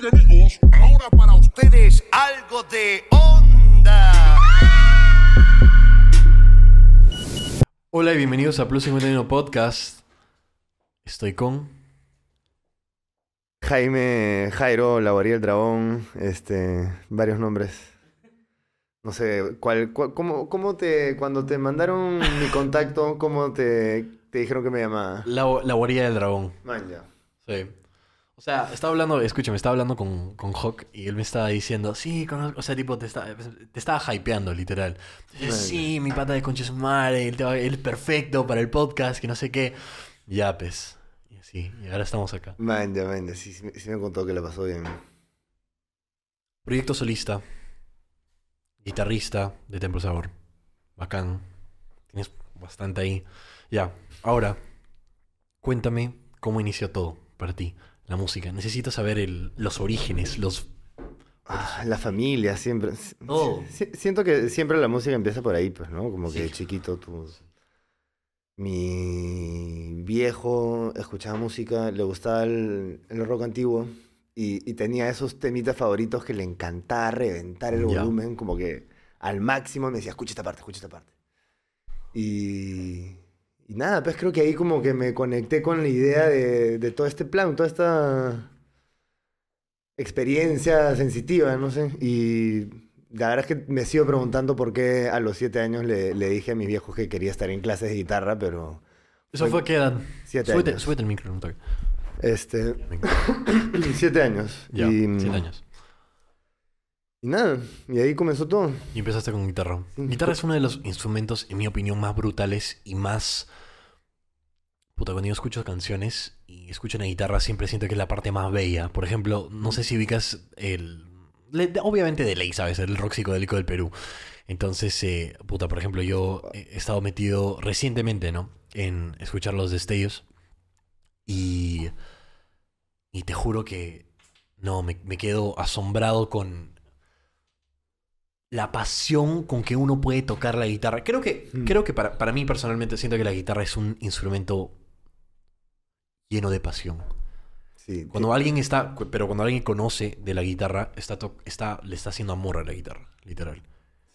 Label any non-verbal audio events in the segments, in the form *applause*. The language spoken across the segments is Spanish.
Bien amigos, ahora para ustedes algo de onda. Hola y bienvenidos a Plus 51 Podcast. Estoy con. Jaime, Jairo, La Guarida del Dragón, este, varios nombres. No sé, ¿cuál, cuál- cómo, cómo te, cuando te mandaron mi *laughs* contacto, cómo te, te dijeron que me llamaba? La, la guarida del dragón. Man, ya. Sí. O sea, estaba hablando, escúchame, estaba hablando con, con Hawk y él me estaba diciendo, sí, conozco", o sea, tipo, te, está- te estaba hypeando, literal. Vale. sí, mi pata de concha es madre, él, te va- él es perfecto para el podcast, que no sé qué. Ya, pues. Y así, y ahora estamos acá. Man, ya, man, ya, sí, sí, sí me contó que le pasó bien. Proyecto solista, guitarrista de Templo Sabor. Bacán. Tienes bastante ahí. Ya, ahora, cuéntame cómo inició todo para ti, la música. Necesito saber el- los orígenes, los... Ah, la familia, siempre. si- Oh. si- siento que siempre la música empieza por ahí, pues, ¿no? Como que Sí. chiquito tú... Mi viejo escuchaba música, le gustaba el, el rock antiguo y, y tenía esos temitas favoritos que le encantaba reventar el volumen como que al máximo. Me decía, escucha esta parte, escucha esta parte. Y, y nada, pues creo que ahí como que me conecté con la idea de, de todo este plan, toda esta experiencia sensitiva, no sé. Y la verdad es que me sigo preguntando por qué a los siete años le, le dije a mis viejos que quería estar en clases de guitarra, pero ¿Eso fue qué edad? siete Súbete, años. súbete el micro, un toque. Este, *coughs* siete años. Ya, y, siete años. Y nada, y ahí comenzó todo. Y empezaste con guitarra. Guitarra es uno de los instrumentos, en mi opinión, más brutales y más... Puta, cuando yo escucho canciones y escucho una guitarra, siempre siento que es la parte más bella. Por ejemplo, no sé si ubicas el... Obviamente de ley, ¿sabes? El rock psicodélico del Perú. Entonces, eh, puta, por ejemplo, yo he estado metido recientemente, ¿no? En escuchar los destellos. Y... Y te juro que... No, me, me quedo asombrado con la pasión con que uno puede tocar la guitarra. Creo que, Mm. creo que para, para mí personalmente siento que la guitarra es un instrumento lleno de pasión. Sí, Cuando alguien está, pero cuando alguien conoce de la guitarra, está, está, le está haciendo amor a la guitarra, literal.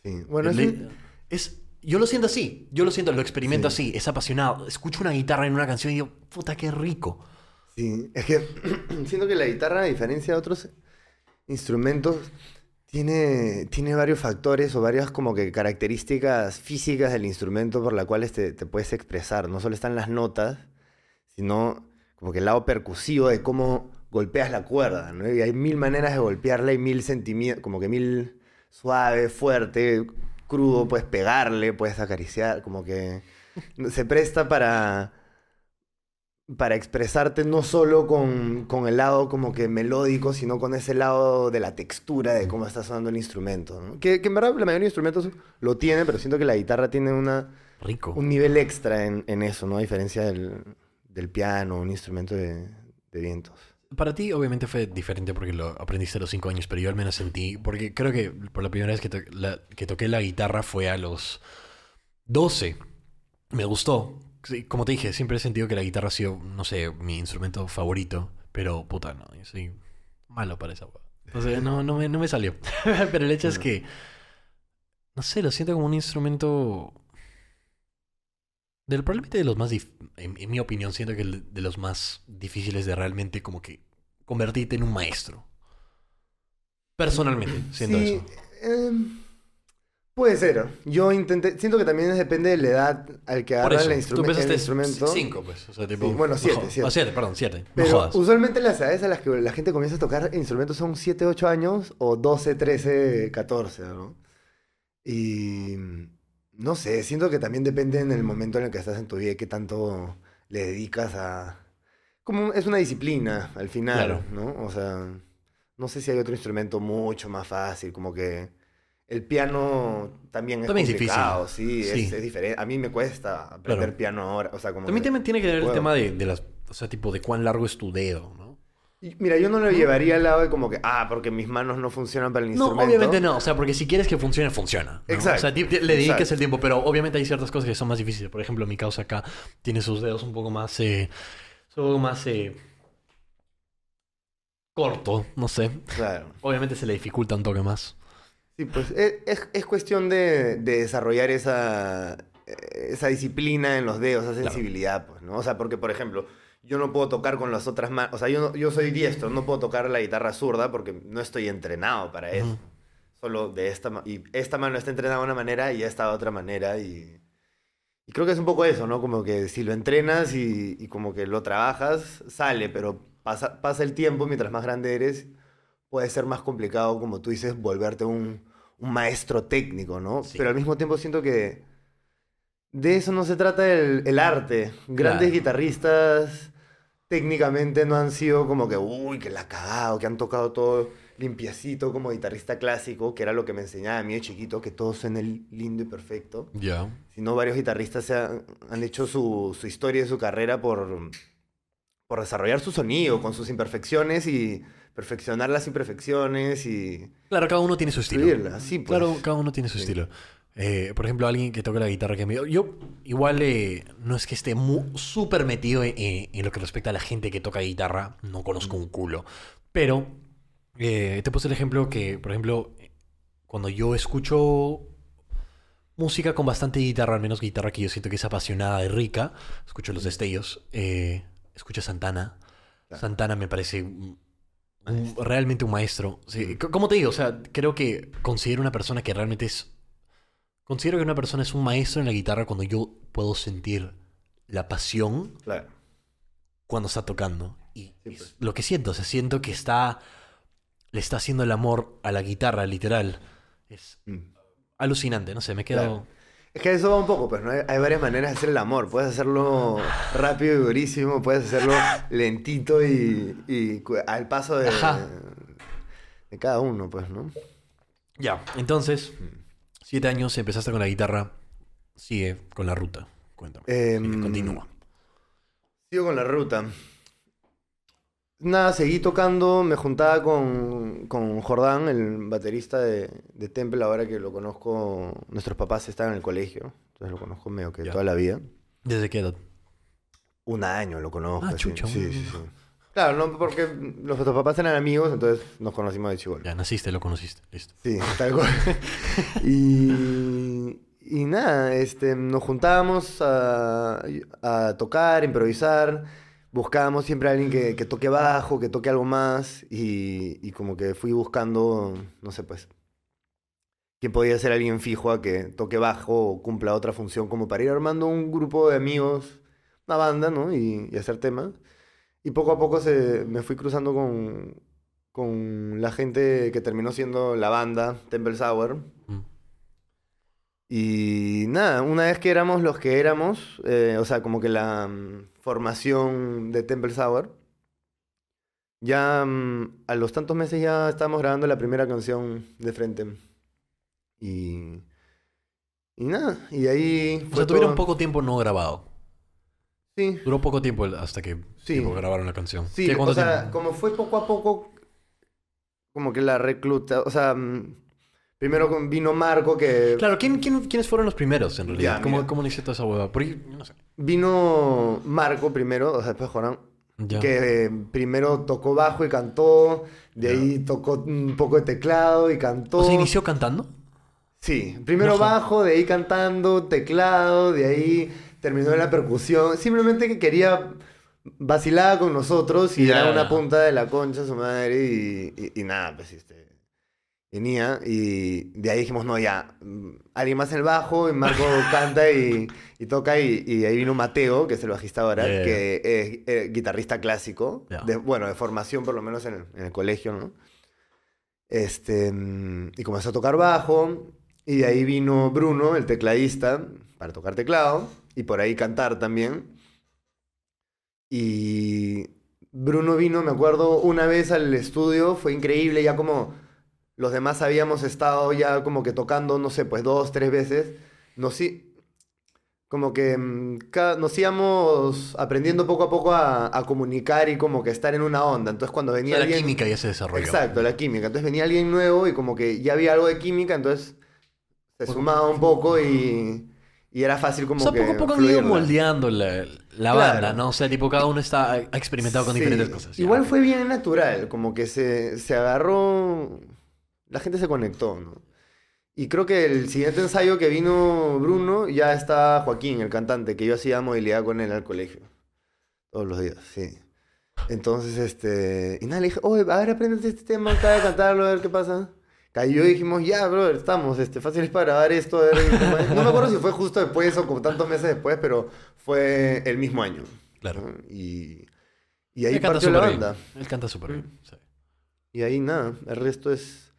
sí. Bueno, es Le- un- es- yo lo siento así, yo lo siento, lo experimento Sí. así, es apasionado. Escucho una guitarra en una canción y digo, puta, qué rico. Sí, es que *clears throat* siento que la guitarra, a diferencia de otros instrumentos, tiene, tiene varios factores o varias como que características físicas del instrumento por las cuales te, te puedes expresar. No solo están las notas, sino como que el lado percusivo de cómo golpeas la cuerda, ¿no? Y hay mil maneras de golpearla y mil sentimientos, como que mil suave, fuerte, crudo, puedes pegarle, puedes acariciar, como que se presta para para expresarte no solo con, con el lado como que melódico, sino con ese lado de la textura de cómo está sonando el instrumento. ¿no? Que, que en verdad la mayoría de instrumentos lo tiene, pero siento que la guitarra tiene una, Rico. un nivel extra en, en eso, ¿no? A diferencia del, del piano, un instrumento de, de vientos. Para ti, obviamente, fue diferente porque lo aprendiste a los 5 años, pero yo al menos sentí. Porque creo que por la primera vez que, to- la- que toqué la guitarra fue a los 12. Me gustó. Sí, Como te dije, siempre he sentido que la guitarra ha sido, no sé, mi instrumento favorito. Pero, puta, no, yo soy malo para esa hueá. Entonces, no, no, me, no me salió. *laughs* pero el hecho es que. No sé, lo siento como un instrumento. Del, probablemente de los más, dif- en, en mi opinión, siento que el de los más difíciles de realmente como que convertirte en un maestro. Personalmente, siento Sí, eso. em, puede ser. Yo intenté, siento que también depende de la edad al que Por agarra eso, el, tú instrumen- el instrumento. cinco, pues. O sea, tipo, Sí, bueno, no siete, jodas. siete. Ah, siete, perdón, siete. No Pero jodas. usualmente las edades a las que la gente comienza a tocar instrumentos son 7, 8 años o 12, 13, 14, ¿no? Y no sé, siento que también depende en el momento en el que estás en tu vida y qué tanto le dedicas a... Como es una disciplina al final, Claro. ¿no? O sea, no sé si hay otro instrumento mucho más fácil, como que el piano también es También es difícil. complicado, sí, Sí. Es, es diferente. A mí me cuesta aprender Claro. piano ahora, o sea, como También que- tiene- tiene que ver el tema de, de las. O sea, tipo, de cuán largo es tu dedo, ¿no? Mira, yo no lo llevaría al lado de como que, ah, porque mis manos no funcionan para el No, instrumento. obviamente no. O sea, porque si quieres que funcione, funciona. ¿no? Exacto, O sea, le dediques exacto. el tiempo, pero obviamente hay ciertas cosas que son más difíciles. Por ejemplo, mi causa acá tiene sus dedos un poco más. Eh, un poco más. Eh, corto, no sé. Claro. Obviamente se le dificulta un toque más. Sí, pues es, es- es cuestión de, de desarrollar esa, eh, esa disciplina en los dedos, esa Claro. sensibilidad, pues, ¿no? O sea, porque, por ejemplo, yo no puedo tocar con las otras manos, o sea, yo, no- yo soy diestro, no puedo tocar la guitarra zurda porque no estoy entrenado para eso. Solo de esta ma- y esta mano está entrenada de una manera y esta de otra manera y, y creo que es un poco eso, ¿no? Como que si lo entrenas y, y como que lo trabajas, sale, pero pasa, pasa el tiempo, mientras más grande eres, puede ser más complicado, como tú dices, volverte un, un maestro técnico, ¿no? Sí. Pero al mismo tiempo siento que de eso no se trata el, el arte. Grandes Claro. guitarristas técnicamente no han sido como que, uy, que la ha cagado, que han tocado todo limpiecito como guitarrista clásico, que era lo que me enseñaba a mí de chiquito, que todo suene lindo y perfecto. Ya. Sino varios guitarristas se han, han hecho su, su historia y su carrera por, por desarrollar su sonido con sus imperfecciones y perfeccionar las imperfecciones y Claro, cada uno tiene su estilo. Sí, pues. Claro, cada uno tiene su Sí. estilo. Eh, por ejemplo, alguien que toca la guitarra que me... Yo igual eh, no es que esté súper metido en, en- en lo que respecta a la gente que toca guitarra. No conozco un culo. Pero eh, te puse el ejemplo que, por ejemplo, cuando yo escucho música con bastante guitarra, al menos guitarra que yo siento que es apasionada y rica, escucho los destellos, eh, escucho Santana. Santana me parece un- realmente un maestro. Sí, como te digo, o sea, creo que considero una persona que realmente es... Considero que una persona es un maestro en la guitarra cuando yo puedo sentir la pasión Claro. cuando está tocando. Y es lo que siento, o sea, siento que está... Le está haciendo el amor a la guitarra, literal. Es Mm. alucinante, no sé, me quedo... Claro. Es que eso va un poco, pues, ¿no? Hay, varias maneras de hacer el amor. Puedes hacerlo rápido y durísimo, puedes hacerlo lentito y, al paso de cada uno, pues, ¿no? Ya, entonces, Mm. Siete años, empezaste con la guitarra, sigue con la ruta. Cuéntame. Sigue, continúa. Sigo con la ruta. Nada, seguí tocando, me juntaba con, con Jordán, el baterista de, de Temple, ahora que lo conozco, nuestros papás estaban en el colegio, entonces lo conozco medio que Ya. toda la vida. ¿Desde qué edad? Un año lo conozco. Ah, chucha, Sí, un- sí, sí. Claro, no, porque nuestros papás eran amigos, entonces nos conocimos de chivolo. Ya naciste, lo conociste, listo. Sí, tal cual. *laughs* y, y nada, este, nos juntábamos a, a tocar, improvisar. Buscábamos siempre a alguien que, que toque bajo, que toque algo más. Y, y como que fui buscando, no sé, pues, quién podía ser alguien fijo a que toque bajo o cumpla otra función, como para ir armando un grupo de amigos, una banda, ¿no? Y, y hacer temas. Y poco a poco se, me fui cruzando con, con la gente que terminó siendo la banda, Temple Sour. Mm. Y nada, una vez que éramos los que éramos, eh, o sea, como que la mm, formación de Temple Sour, ya mm, a los tantos meses ya estábamos grabando la primera canción de frente. Y, y nada, y de ahí... O fue sea, tuvieron todo. poco tiempo no grabado. Sí, Duró poco tiempo hasta que Sí. tipo, grabaron la canción. Sí, ¿Qué, o sea, tiempo? como fue poco a poco, como que la recluta, o sea, mm, primero vino Marco que Claro, ¿quién, quién, quiénes fueron los primeros en realidad? Ya, ¿Cómo. ¿Cómo inició toda esa hueva? Porque, no sé. vino Marco primero, o sea, después Jorán, Ya. que eh, primero tocó bajo y cantó, de Ya. ahí tocó un poco de teclado y cantó. O sea, inició cantando. Sí, primero bajo, de ahí cantando, teclado, de ahí terminó en la percusión. Simplemente que quería vacilar con nosotros y Ya. era una punta de la concha su madre y, y- y nada, pues este, venía y de ahí dijimos, no, ya, mm, alguien más en el bajo y Marco *laughs* canta y, y toca y, y ahí vino Mateo, que es el bajista ahora, Yeah. que es eh, guitarrista clásico, Ya. de, bueno, de formación por lo menos en el, en el colegio, ¿no? Este, mm, y comenzó a tocar bajo. Y de ahí vino Bruno, el tecladista, para tocar teclado. Y por ahí cantar también. Y Bruno vino, me acuerdo, una vez al estudio. Fue increíble, ya como los demás habíamos estado ya como que tocando, no sé, pues dos, tres veces. Nos, como que mm, nos íbamos aprendiendo poco a poco a, a comunicar y como que estar en una onda. Entonces cuando O venía sea, la alguien... química ya se desarrolló. Exacto, la química. Entonces venía alguien nuevo y como que ya había algo de química, entonces se sumaba un poco y, Y era fácil como O sea, que poco a poco han ido moldeando la, la Claro. banda, ¿no? O sea, tipo, cada uno está, ha experimentado con Sí. diferentes cosas. ya. Igual fue bien natural, como que se, se agarró, la gente se conectó, ¿no? Y creo que el siguiente ensayo que vino Bruno, ya está Joaquín, el cantante, que yo hacía movilidad con él al colegio. Todos los días, sí. Entonces, este... Y nada, le dije, oye, a ver, aprende este tema, acaba de cantarlo, a ver qué pasa. Cayó y dijimos, ya, brother, estamos, este, fáciles para grabar esto. a ver es". No me acuerdo si fue justo después o como tantos meses después, pero fue el mismo año. Claro. ¿no? Y, y ahí Él canta partió la súper bien. banda. Él canta súper bien. sí. Y ahí nada, el resto es,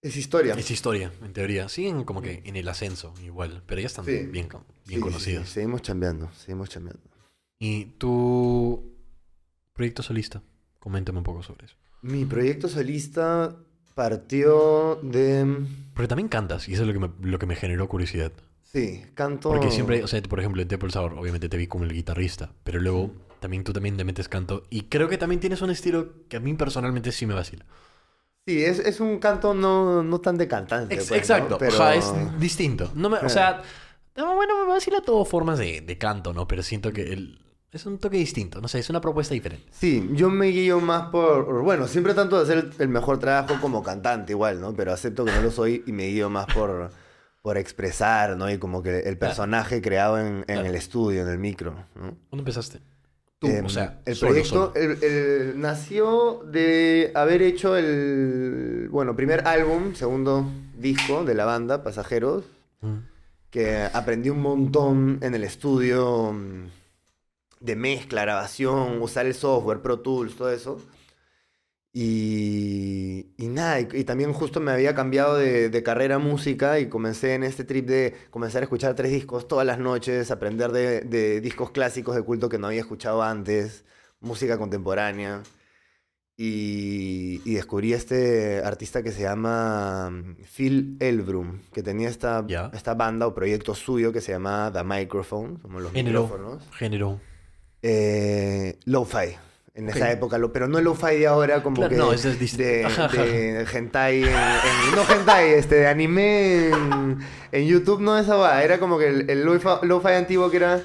es historia. Es historia, en teoría. Siguen como que en el ascenso, igual. Pero ya están Sí. bien, bien sí, conocidos. sí, seguimos chambeando, seguimos chambeando. Y tu proyecto solista, coméntame un poco sobre eso. Mi proyecto solista partió de... Porque también cantas, y eso es lo que me, lo que me generó curiosidad. Sí, canto... Porque siempre, o sea, por ejemplo, en Temple Sour, obviamente te vi como el guitarrista, pero luego también tú también te metes canto. Y creo que también tienes un estilo que a mí personalmente sí me vacila. Sí, es, es un canto no, no tan de cantante. Ex- pues, ¿no? exacto, Pero... ajá, es distinto. No me, o Eh. sea, no, bueno, me vacila todo formas de, de canto, ¿no? Pero siento que el, es un toque distinto, no sé, es una propuesta diferente. Sí, yo me guío más por... Bueno, siempre tanto de hacer el, mejor trabajo como cantante igual, ¿no? Pero acepto que no lo soy y me guío más por, por expresar, ¿no? Y como que el personaje creado en, en Claro. el estudio, en el micro, ¿no? ¿Cuándo empezaste? Tú, Em, o sea, el solo, proyecto solo. el- el- nació de haber hecho el bueno primer álbum, segundo disco de la banda Pasajeros, Mm. que aprendí un montón en el estudio mm, de mezcla, grabación, usar el software, Pro Tools, todo eso. Y, y nada, y, y también justo me había cambiado de, de carrera a música y comencé en este trip de comenzar a escuchar tres discos todas las noches, aprender de, de discos clásicos de culto que no había escuchado antes, música contemporánea. Y, y descubrí este artista que se llama mm, Phil Elbrum, que tenía esta, esta banda o proyecto suyo que se llama The Microphone, como los Género, micrófonos. género. Eh, lo-fi. En esa época, lo, pero no el lo-fi de ahora, como Claro, que no, es *laughs* de, hentai, en, en- no hentai, este, de anime en, en YouTube, no esa va, era como que el, el lo-fi, lo-fi antiguo que era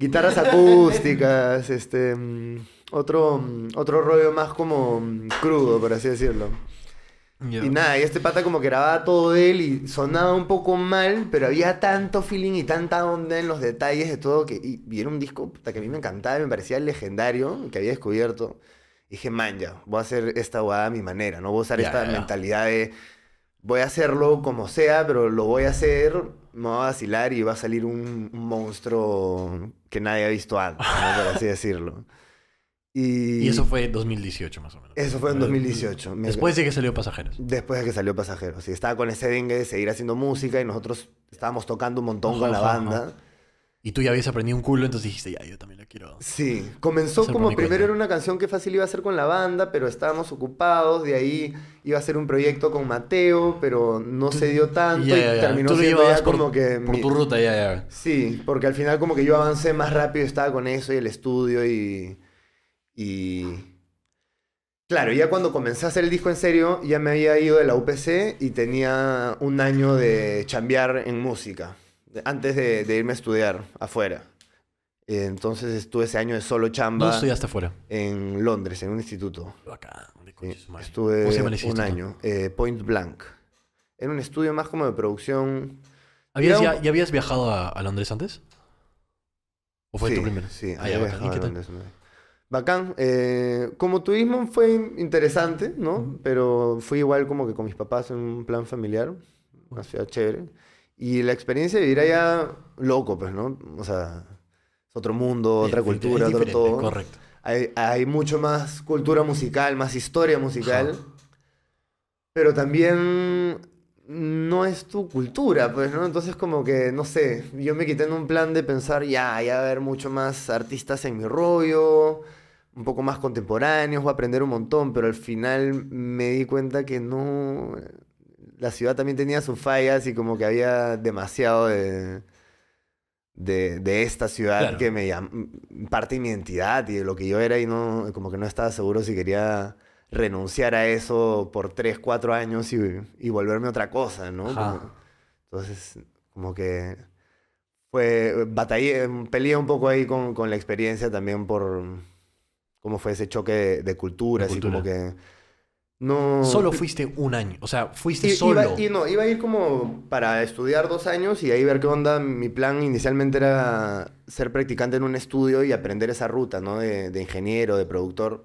guitarras acústicas, *laughs* este, mm, otro, mm, otro rollo más como mm, crudo, por así decirlo. Ya. Y nada, y este pata como que grababa todo de él y sonaba un poco mal, pero había tanto feeling y tanta onda en los detalles de todo que y, y era un disco puta, que a mí me encantaba, me parecía legendario, que había descubierto. Y dije, man, ya, voy a hacer esta guada a mi manera, no voy a usar Ya, esta ya. mentalidad de voy a hacerlo como sea, pero lo voy a hacer, me va a vacilar y va a salir un, un monstruo que nadie ha visto antes, ¿no? por así decirlo. Y, Y eso fue 2018 más o menos. Eso fue en 2018. Me- Después de que salió Pasajeros. Después de que salió Pasajeros. Sí, estaba con ese dengue de seguir haciendo música y nosotros estábamos tocando un montón con la banda. Y tú ya habías aprendido un culo, entonces dijiste, ya, yo también lo quiero. Sí, comenzó como primero cuenta. era una canción que fácil iba a hacer con la banda, pero estábamos ocupados. De ahí iba a ser un proyecto con Mateo, pero no se dio tanto Ya, y ya, terminó Tú siendo ya por, como que por mi- tu ruta, ya, ya. Sí, porque al final como que yo avancé más rápido, estaba con eso y el estudio y... y... Claro, ya cuando comencé a hacer el disco en serio, ya me había ido de la UPC y tenía un año de chambear en música, antes de, de irme a estudiar afuera. Entonces estuve ese año de solo chamba ¿Dónde estudiaste afuera? en Londres, en un instituto. Acá, estuve ¿Cómo se llama el un instituto? año, eh, Point Blank. Era un estudio más como de producción ¿Habías, ya, ya habías viajado a, a Londres antes? ¿O fue sí, tu primero? Sí, Ah, ya, había bacán. ¿Y viajado a? Londres. Bacán. eh, como turismo fue in- interesante, ¿no? Pero fui igual como que con mis papás en un plan familiar, una ciudad chévere. Y la experiencia de vivir allá, loco, pues, ¿no? O sea, es otro mundo, otra cultura, otro todo. Correcto. Hay, hay mucho más cultura musical, más historia musical. Pero también no es tu cultura, pues, ¿no? Entonces como que, no sé, yo me quité en un plan de pensar, ya, ya va a haber mucho más artistas en mi rollo, un poco más contemporáneos, voy a aprender un montón, pero al final me di cuenta que no... La ciudad también tenía sus fallas y como que había demasiado de... De, de esta ciudad Claro. que me llam- parte de mi identidad y de lo que yo era y no como que no estaba seguro si quería renunciar a eso por 3, 4 años y, y volverme otra cosa, ¿no? Como- entonces, como que fue, batallé, peleé un poco ahí con, con la experiencia también por cómo fue ese choque de, de culturas y como que no... Solo fuiste un año. O sea, fuiste I- solo. Iba, y no, iba a ir como para estudiar dos años y ahí ver qué onda. Mi plan inicialmente era ser practicante en un estudio y aprender esa ruta, ¿no? De, de ingeniero, de productor.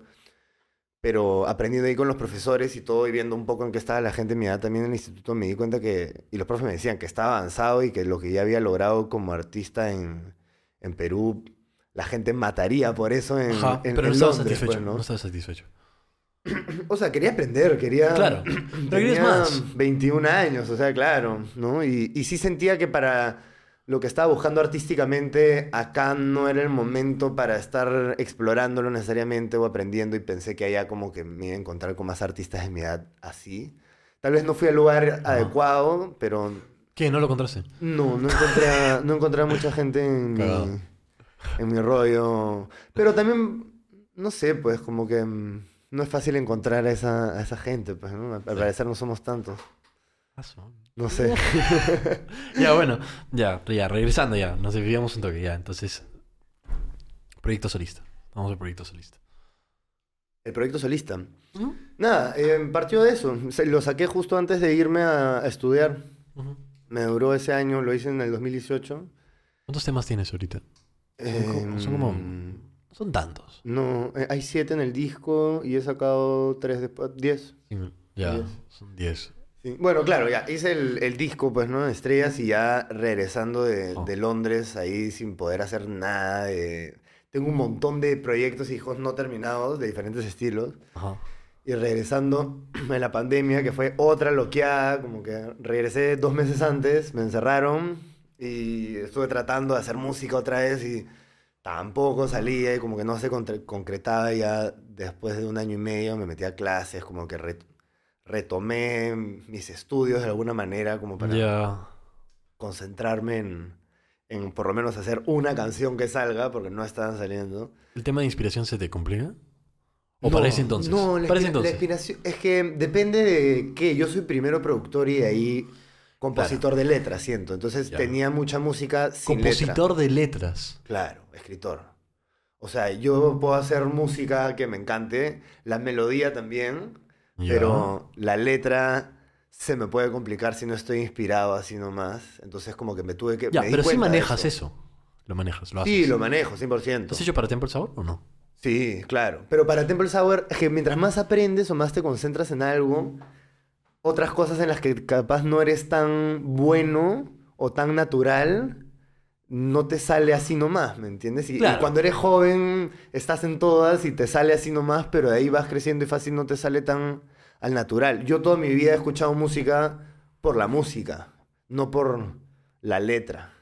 Pero aprendiendo ahí con los profesores y todo y viendo un poco en qué estaba la gente en mi edad también en el instituto, me di cuenta que, y los profes me decían que estaba avanzado y que lo que ya había logrado como artista en, en Perú, la gente mataría por eso en, Ajá, en- pero no en estabas Londres, satisfecho. pues, ¿no? No estabas satisfecho. O sea, quería aprender, quería... Claro. *clears throat* Pero Tenía más. 21 años, o sea, claro, ¿no? Y, y sí sentía que para lo que estaba buscando artísticamente, acá no era el momento para estar explorándolo necesariamente o aprendiendo y pensé que allá como que me iba a encontrar con más artistas de mi edad así. Tal vez no fui al lugar adecuado, pero ¿Qué? ¿No lo encontraste? no, no encontré a, no encontré a mucha gente en mi. En mi rollo. Pero también, no sé, pues como que mm, no es fácil encontrar a esa, a esa gente, pues, ¿no? Al parecer no somos tantos. No sé. *laughs* ya, bueno. Ya, ya, regresando ya. Nos desviamos un toque ya. Entonces, proyecto solista. Vamos al proyecto solista. El proyecto solista. Nada, eh, partió de eso. Lo saqué justo antes de irme a, a estudiar. Me duró ese año, lo hice en el 2018. ¿Cuántos temas tienes ahorita? Em, son como- Son tantos. No, eh, hay siete en el disco y he sacado tres después, diez. Sí, Ya, Diez. son 10. Sí. Bueno, claro, ya hice el, el disco, pues, ¿no? Estrellas y ya regresando de, Oh. de Londres, ahí sin poder hacer nada. de- Tengo un montón de proyectos y hijos no terminados de diferentes estilos. Ajá. Y regresando *clears throat* en la pandemia, que fue otra loqueada, como que regresé dos meses antes, me encerraron y estuve tratando de hacer música otra vez y tampoco salía y como que no se concretaba ya después de un año y medio me metí a clases, como que re- retomé mis estudios de alguna manera como para concentrarme en, en por lo menos hacer una canción que salga porque no estaban saliendo. ¿El tema de inspiración se te complica? ¿O No, para ese entonces? No, la, para ese la entonces. inspiración. Es que depende de qué. Yo soy primero productor y de ahí compositor de letras, siento. Entonces Ya. tenía mucha música sin letra. Compositor de letras. Claro, escritor. O sea, yo puedo hacer música que me encante, la melodía también, Ya. pero la letra se me puede complicar si no estoy inspirado así nomás. Entonces como que me tuve que... Ya, me pero sí manejas eso. Lo manejas, lo haces. Sí, lo manejo, 100%. ¿Lo has hecho para Temple Sour o no? Sí, claro. Pero para Temple Sour, es que mientras más aprendes o más te concentras en algo, otras cosas en las que capaz no eres tan bueno o tan natural, no te sale así nomás, ¿me entiendes? Y, cuando eres joven, estás en todas y te sale así nomás, pero de ahí vas creciendo y fácil no te sale tan al natural. Yo toda mi vida he escuchado música por la música, no por la letra.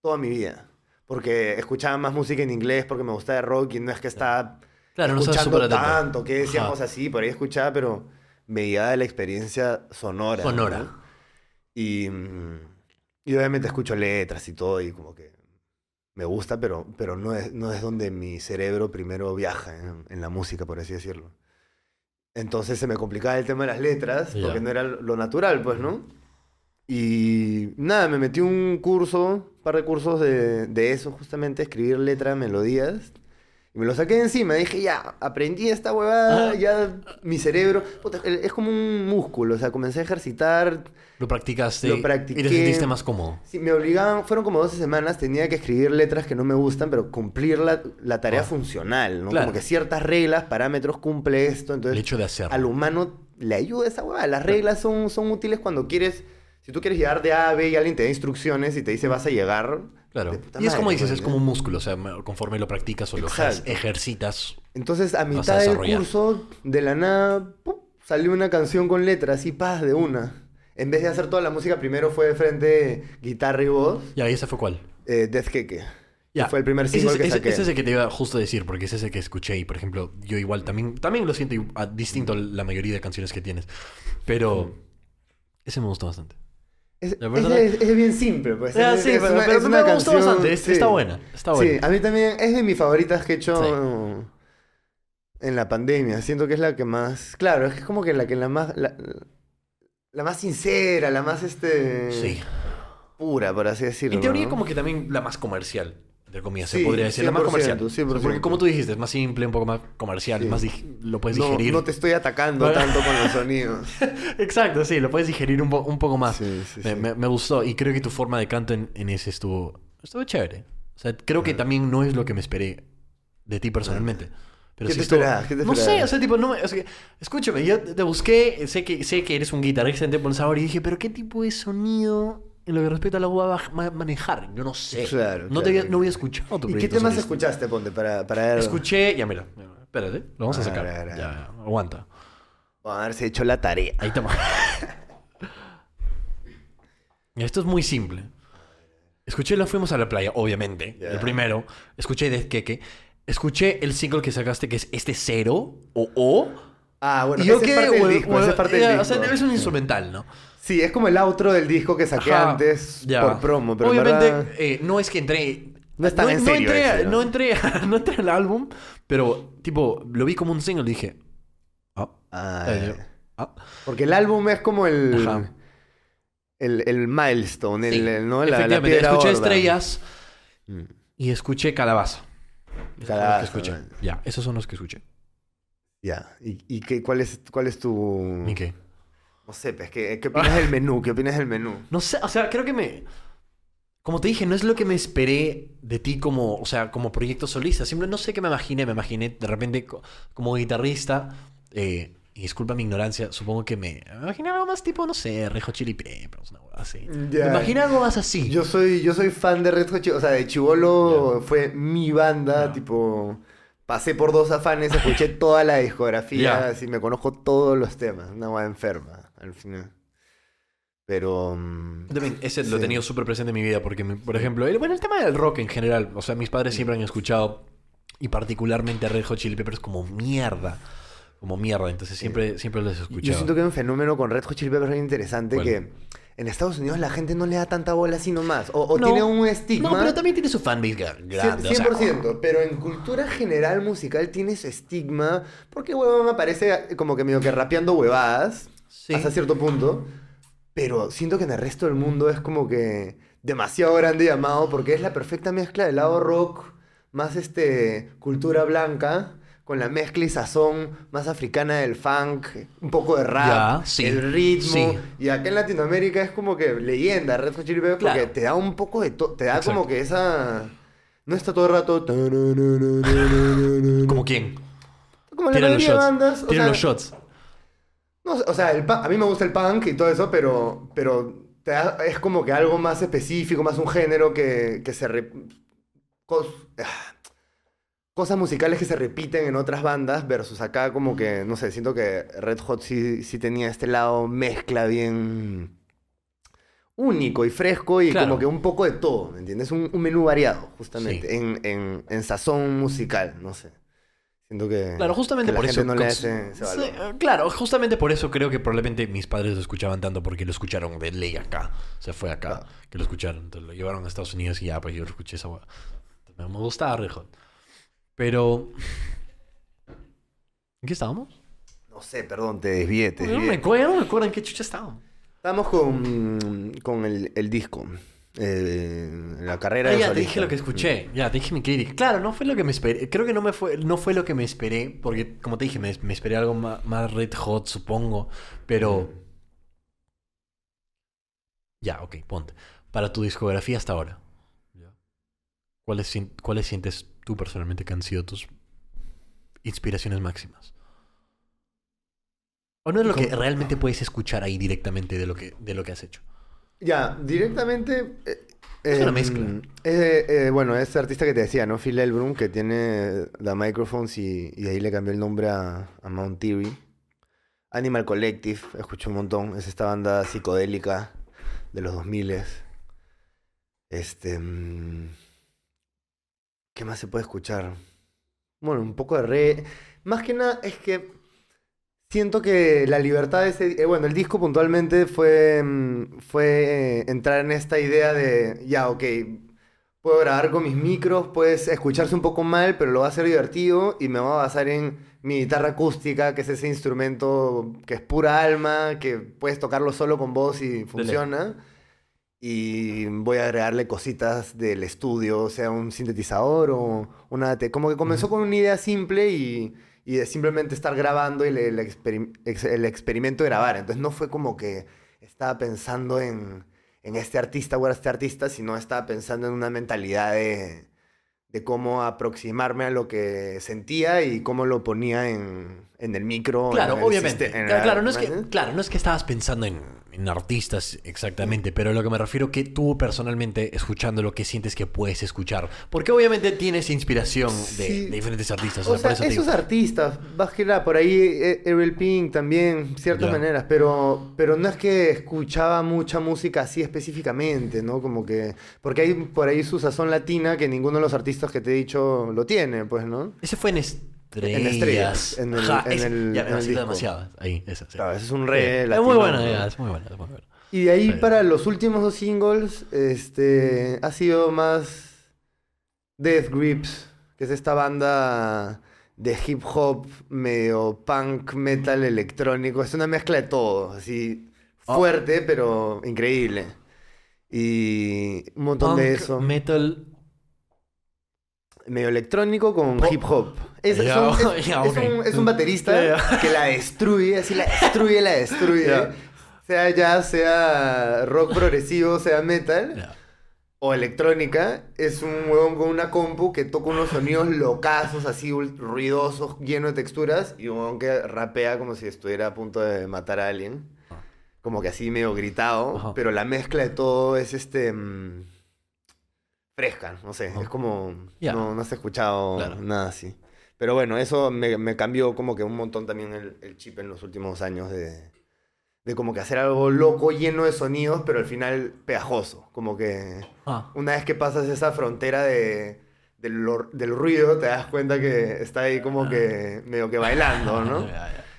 Toda mi vida. Porque escuchaba más música en inglés porque me gustaba el rock y no es que estaba Claro, no escuchando atento. tanto, que decíamos Ajá. así, por ahí escuchaba, pero me guiaba de la experiencia sonora. Sonora. ¿no? Y, y obviamente escucho letras y todo y como que me gusta, pero, pero no, es, no es donde mi cerebro primero viaja en, en la música, por así decirlo. Entonces se me complicaba el tema de las letras, porque no era lo natural, pues, ¿no? Y nada, me metí un curso, un par de cursos de, de eso, justamente, escribir letras, melodías. Y me lo saqué de encima, dije, ya, aprendí esta huevada, Ajá. ya mi cerebro, puta, el- es como un músculo, o sea, comencé a ejercitar, Lo practicaste Lo y practiqué. te sentiste más cómodo. Sí, me obligaban, fueron como 12 semanas, tenía que escribir letras que no me gustan, pero cumplir la, la tarea Ah. funcional, ¿no? Claro. Como que ciertas reglas, parámetros, cumple esto, El entonces hecho de hacerlo. al humano le ayuda esa huevada. Las reglas son, son útiles cuando quieres, si tú quieres llegar de A a B y alguien te da instrucciones y te dice vas a llegar. Claro. de puta Y es como dices, es como un músculo. O sea, conforme lo practicas o lo Exacto. ejercitas. Entonces, a Vas a mitad del curso, de la nada, ¡pum! salió una canción con letras y paz de una. En vez de hacer toda la música, primero fue de frente guitarra y voz, ¿y ese fue cuál? eh, Death Keke. Ya. Fue el primer Ese single es- que ese- saqué. Ese es el que te iba justo a decir, porque ese es el que escuché. Y, por ejemplo, yo igual también, también lo siento igu- a- distinto a la mayoría de canciones que tienes. Pero ese me gustó bastante. Es, La verdad- es, es bien simple, pues. Ah, es, sí, pero- una, pero me gustó bastante, es- está buena, está Sí, buena. a mí también es de mis favoritas que he hecho Sí. en la pandemia. Siento que es la que más... Claro, es como que la que la más... La, la más sincera, la más este... Sí. pura, por así decirlo. En teoría, ¿no? como que también la más comercial, entre comillas, se Sí, podría decir. La más 100%, comercial. 100%. Porque como tú dijiste, es más simple, un poco más comercial, Sí. más lo puedes no, digerir. no te estoy atacando *laughs* tanto con los sonidos. *laughs* Exacto, sí, lo puedes digerir un, po- un poco más. Sí, me, me- me gustó y creo que tu forma de canto en, en ese estuvo, estuvo chévere. O sea, creo que también no es lo que me esperé de ti personalmente. Pero ¿Qué sí te estuvo-? ¿Qué te no sé, o sea, tipo, no me- o sea, escúchame, yo te busqué, sé que, sé que eres un guitarrista en Temple Sound y dije, pero ¿qué tipo de sonido en lo que respecta a la voz va a ma- manejar? Yo no sé. Claro, no, claro. te había, no había escuchado tu ¿Y qué temas escuchaste, Ponte, para, para ver? Escuché, ya mira, espérate, lo vamos a A sacar. ver, Ya, ya, aguanta. Vamos a he hecho la tarea. Ahí estamos. *laughs* Esto es muy simple. Escuché Lo Fuimos a la Playa, obviamente. El primero. Escuché Death Keke. Escuché el single que sacaste, que es este cero o O. Ah, bueno, y yo ese es parte del disco. O sea, es un instrumental, ¿no? Sí, es como el outro del disco que saqué Ajá, antes ya. por promo, pero en Obviamente, verdad- eh, no es que entré. No es tan en serio entré, ese, ¿no? no entré, *laughs* no entré al álbum, pero tipo, lo vi como un single y dije. Ah, Ah, eh, ah. Porque el álbum es como el... Ajá. El, el milestone, el, Sí, el- ¿no? La, piedra escuché gorda. estrellas Mm. y escuché calabaza. Calabaza, que escuché. Ya, esos son los que escuché. Ya. ¿Y, y qué, cuál, es, cuál es tu...? ¿Y qué? No sé, pues, ¿qué, qué opinas del menú? ¿Qué opinas del menú? *laughs* No sé, o sea, creo que me. Como te dije, no es lo que me esperé de ti como, o sea, como proyecto solista. Siempre no sé qué me imaginé. Me imaginé de repente co- como guitarrista. eh, y disculpa mi ignorancia, supongo que me, me imaginé algo más tipo, no sé, Rejo Chili Peppers, una hueá así. Me imaginé algo más así. Yo soy, yo soy fan de Red Hot Chili- O sea, de Chivolo fue mi banda, tipo... Pasé por dos afanes, escuché toda la discografía, así me conozco todos los temas. Una guay enferma, al final. Pero... Yo También ese lo he Sí. tenido súper presente en mi vida porque, me- por ejemplo, el, bueno, el tema del rock en general, o sea, mis padres siempre han escuchado y particularmente a Red Hot Chili Peppers como mierda, como mierda, entonces siempre, siempre los he escuchado. Yo siento que hay un fenómeno con Red Hot Chili Peppers muy interesante ¿Cuál? que en Estados Unidos la gente no le da tanta bola así nomás. O, o No. tiene un estigma. No, pero también tiene su fanbase gra- grande. o sea, 100%, pero en cultura general musical tiene ese estigma, porque huevón aparece como que medio que rapeando huevadas, Sí. hasta cierto punto, pero siento que en el resto del mundo es como que demasiado grande y amado, porque es la perfecta mezcla del lado rock, más este, cultura blanca, con la mezcla y sazón más africana del funk, un poco de rap, Ya, sí, el ritmo, sí. y acá en Latinoamérica es como que leyenda, Red Hot Chili Peppers, Claro. porque te da un poco de... te da Exacto. como que esa... No está todo el rato... ¿Como quién? Como la mayoría de. O sea, los shots. No, o sea, el a mí me gusta el punk y todo eso, pero, pero te da- es como que algo más específico, más un género que, que se... re- cos- ah, cosas musicales que se repiten en otras bandas versus acá como que, no sé, siento que Red Hot sí, sí tenía este lado mezcla bien único y fresco y Claro. como que un poco de todo, ¿me entiendes? Un, un menú variado, justamente, Sí. en, en, en sazón musical, no sé. Siento que, Claro, justamente que por la eso. gente no le Sí, eh, claro, justamente por eso creo que probablemente mis padres lo escuchaban tanto porque lo escucharon de ley acá. Se fue acá Claro. que lo escucharon. Entonces lo llevaron a Estados Unidos y ya, pues yo lo escuché esa. Me gustaba. Pero. ¿En qué estábamos? No sé, perdón, te desvié, te no me acuerdo, no me acuerdo en qué chucha estábamos. Estamos con, con el, el disco, eh, la carrera Ah, de ya, te dije lo que escuché. Ya, te dije mi crítica. Claro, no fue lo que me esperé. Creo que no me fue, no fue lo que me esperé. Porque, como te dije, me, me esperé algo más, más red hot, supongo. Pero. Ya, ok, ponte. Para tu discografía hasta ahora. ¿Cuáles, ¿Cuáles sientes tú personalmente que han sido tus inspiraciones máximas? ¿O no es lo que realmente puedes escuchar ahí directamente de lo que, de lo que has hecho? Ya, directamente... eh, Es una em, mezcla. eh, eh, bueno, este artista que te decía, ¿no? Phil Elbrum, que tiene The Microphones y, y de ahí le cambió el nombre a, a Mount Theory. Animal Collective, escuché un montón. Es esta banda psicodélica de los 2000 Este... mm, ¿Qué más se puede escuchar? Bueno, un poco de re... Más que nada es que siento que la libertad de ese... eh, bueno, el disco puntualmente fue, mm, fue eh, entrar en esta idea de, ya, ok, puedo grabar con mis micros, puedes escucharse un poco mal, pero lo va a hacer divertido y me voy a basar en mi guitarra acústica, que es ese instrumento que es pura alma, que puedes tocarlo solo con voz y funciona. y voy a agregarle cositas del estudio, sea un sintetizador o una... Como que comenzó con una idea simple y, y de simplemente estar grabando y el, el experim- ex- el experimento de grabar. Entonces no fue como que estaba pensando en, en este artista o este artista, sino estaba pensando en una mentalidad de, de cómo aproximarme a lo que sentía y cómo lo ponía en, en el micro. Claro, en el obviamente. en Claro, la- claro, no es que, ¿me claro, no es que estabas pensando en, en artistas exactamente, pero lo que me refiero que tú personalmente, escuchando lo que sientes que puedes escuchar. Porque obviamente tienes inspiración de, Sí. de diferentes artistas. O O sea, sea, esos artistas, más que nada, por ahí eh, Errol Pink también, ciertas Ya. maneras, pero, pero no es que escuchaba mucha música así específicamente, ¿no? Como que, porque hay por ahí su sazón latina que ninguno de los artistas que te he dicho lo tiene, pues, ¿no? Ese fue en estrellas. En Estrellas, en el- Ajá, en el- ya en me el vacilo disco. demasiado. Ahí, esa, sí. Claro, ese es un Sí. re Es muy buena, ¿no? ya, es muy buena, es muy buena. Y de ahí para los últimos dos singles, este, ha sido más Death Grips, que es esta banda de hip hop, medio punk, metal, electrónico. Es una mezcla de todo, así Ah. fuerte, pero increíble. Y un montón de eso. Metal. Medio electrónico con hip hop. Es, son- *laughs* un, es un baterista que la destruye, así la destruye, la destruye. Sea jazz, sea rock progresivo, sea metal o electrónica. Es un huevón con una compu que toca unos sonidos locazos, así ruidosos, llenos de texturas. Y un huevón que rapea como si estuviera a punto de matar a alguien. Ah. Como que así medio gritado. Pero la mezcla de todo es este... mm, fresca, no sé. Ajá. Es como... Ya. No, no se ha escuchado Claro. nada así. Pero bueno, eso me, me cambió como que un montón también el, el chip en los últimos años de, de como que hacer algo loco, lleno de sonidos, pero al final pegajoso. Como que Ah. una vez que pasas esa frontera de, del, lo- del ruido, te das cuenta que está ahí como que medio que bailando, *laughs* ¿no?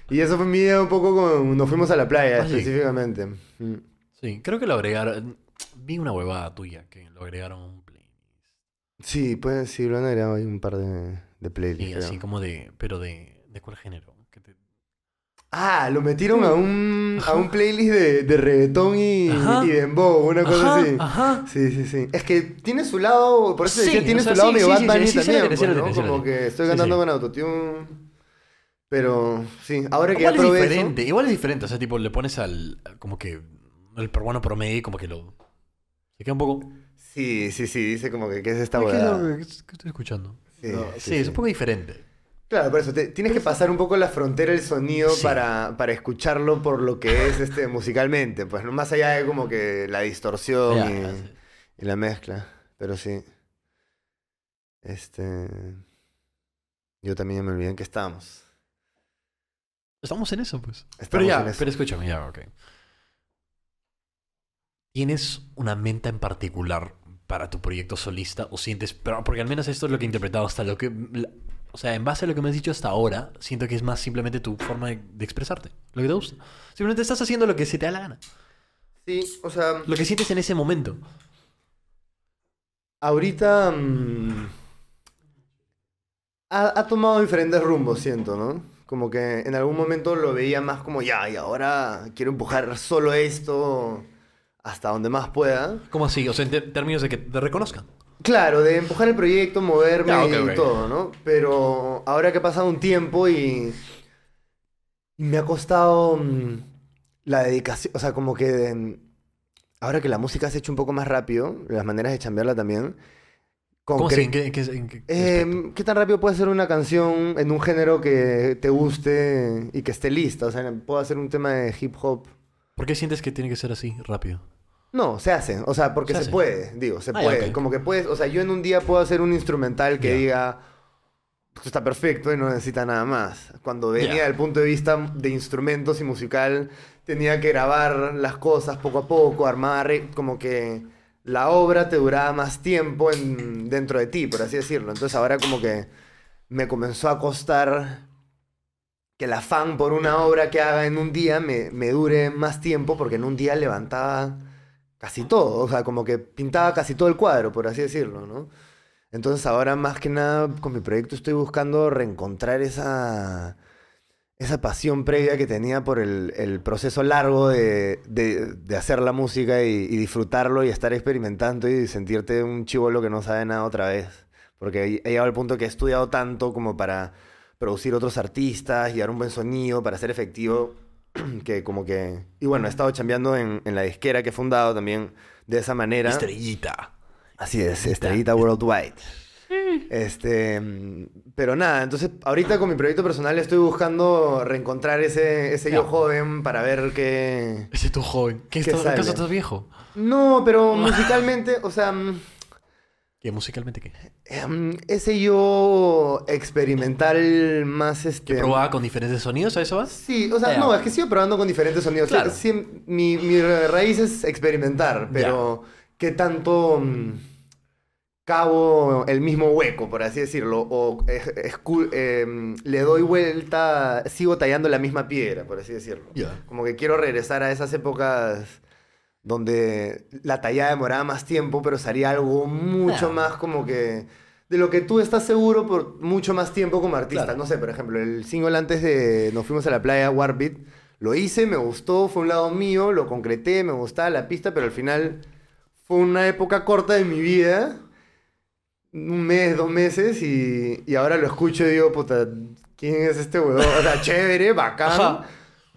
Y eso fue mi idea un poco con... Nos fuimos a la playa Ah, sí. específicamente. Mm. Sí, creo que lo agregaron. Vi una huevada tuya que lo agregaron. Sí, pues sí, lo han agregado ahí un par de, de playlists. Y creo. así como de. Pero de. ¿De cuál género? Que te- Ah, lo metieron a un, a un playlist de, de reggaetón y, Ajá. y dembow, una cosa Ajá, así. ajá. Sí, sí, sí. Es que tiene su lado, por eso Sí, decía, tiene o sea, su lado medio Bad Bunny también, Como que estoy cantando con autotune. Pero sí, ahora que ya Igual es probé eso- diferente, igual es diferente. O sea, tipo, le pones al. Como que. El peruano promedio y como que lo. Se queda un poco. Sí, sí, sí, dice como que qué es esta ¿Qué, es lo huevada. que- qué estoy escuchando? Sí, No, sí, sí, es sí. un poco diferente. Claro, por eso te- tienes que pasar un poco la frontera del sonido Sí. para, para escucharlo por lo que es este musicalmente, pues no más allá de como que la distorsión Ya, y... ya, sí. Y la mezcla, pero sí. Este. Yo también me olvidé en que estábamos. Estamos en eso, pues. Estamos pero ya, en eso. pero escúchame, ya, ok. ¿Tienes una meta en particular para tu proyecto solista o sientes, pero porque al menos esto es lo que he interpretado hasta lo que, o sea, en base a lo que me has dicho hasta ahora, siento que es más simplemente tu forma de, de expresarte, lo que te gusta. Simplemente estás haciendo lo que se te da la gana, Sí, o sea, lo que sientes en ese momento. ahorita. mm, ha, ha tomado diferentes rumbos, siento, ¿no? Como que en algún momento lo veía más como ya, y ahora quiero empujar solo esto hasta donde más pueda. ¿Cómo así? O sea, en términos de que te reconozcan. Claro, de empujar el proyecto, moverme Ah, ok, y ok. todo, ¿no? Pero ahora que ha pasado un tiempo y, y me ha costado mm, la dedicación, o sea, como que mm, ahora que la música se ha hecho un poco más rápido, las maneras de chambearla también. ¿Cómo así? ¿En qué, en qué- en qué Eh, aspecto? ¿Qué tan rápido puede ser una canción en un género que te guste y que esté lista? O sea, puedo hacer un tema de hip hop. ¿Por qué sientes que tiene que ser así, rápido? No, se hace. O sea, porque Se puede, digo, se Ah, puede. Como que puedes, o sea, yo en un día puedo hacer un instrumental que diga, esto está perfecto y no necesita nada más. Cuando venía Ya. del punto de vista de instrumentos y musical, tenía que grabar las cosas poco a poco, armar, como que la obra te duraba más tiempo en- dentro de ti, por así decirlo. Entonces ahora como que me comenzó a costar que el afán por una obra que haga en un día me, me dure más tiempo porque en un día levantaba casi todo, o sea, como que pintaba casi todo el cuadro, por así decirlo, ¿no? Entonces ahora más que nada con mi proyecto estoy buscando reencontrar esa, esa pasión previa que tenía por el, el proceso largo de, de- hacer la música y, y disfrutarlo y estar experimentando y sentirte un chivolo que no sabe nada otra vez. Porque he llegado al punto que he estudiado tanto como para producir otros artistas, llevar un buen sonido, para ser efectivo, *clears throat* que como que... Y bueno, he estado chambeando en, en la disquera que he fundado también de esa manera. Estrellita. Así es, Estrellita Worldwide. Este, pero nada, entonces ahorita con mi proyecto personal estoy buscando reencontrar ese, ese yo joven para ver qué... Ese es tu joven. ¿Qué, ¿Qué estás? ¿Acaso estás viejo? No, pero *laughs* musicalmente, o sea, ¿Qué musicalmente qué? em, ese yo experimental más este... ¿Probaba con diferentes sonidos? ¿A eso vas? Sí, o sea, Ya. no, es que sigo probando con diferentes sonidos. Claro. Sí, mi, mi raíz es experimentar, pero ¿qué tanto mm, cabo el mismo hueco, por así decirlo? O es- em, le doy vuelta, sigo tallando la misma piedra, por así decirlo. Como que quiero regresar a esas épocas donde la tallada demoraba más tiempo, pero salía algo mucho más como que... De lo que tú estás seguro por mucho más tiempo como artista. Claro. No sé, por ejemplo, el single antes de Nos fuimos a la playa, Warbeat, lo hice, me gustó, fue un lado mío, lo concreté, me gustaba la pista, pero al final fue una época corta de mi vida, un mes, dos meses, y, y ahora lo escucho y digo, puta, ¿quién es este huevón? O sea, chévere, *laughs* bacán. Ajá.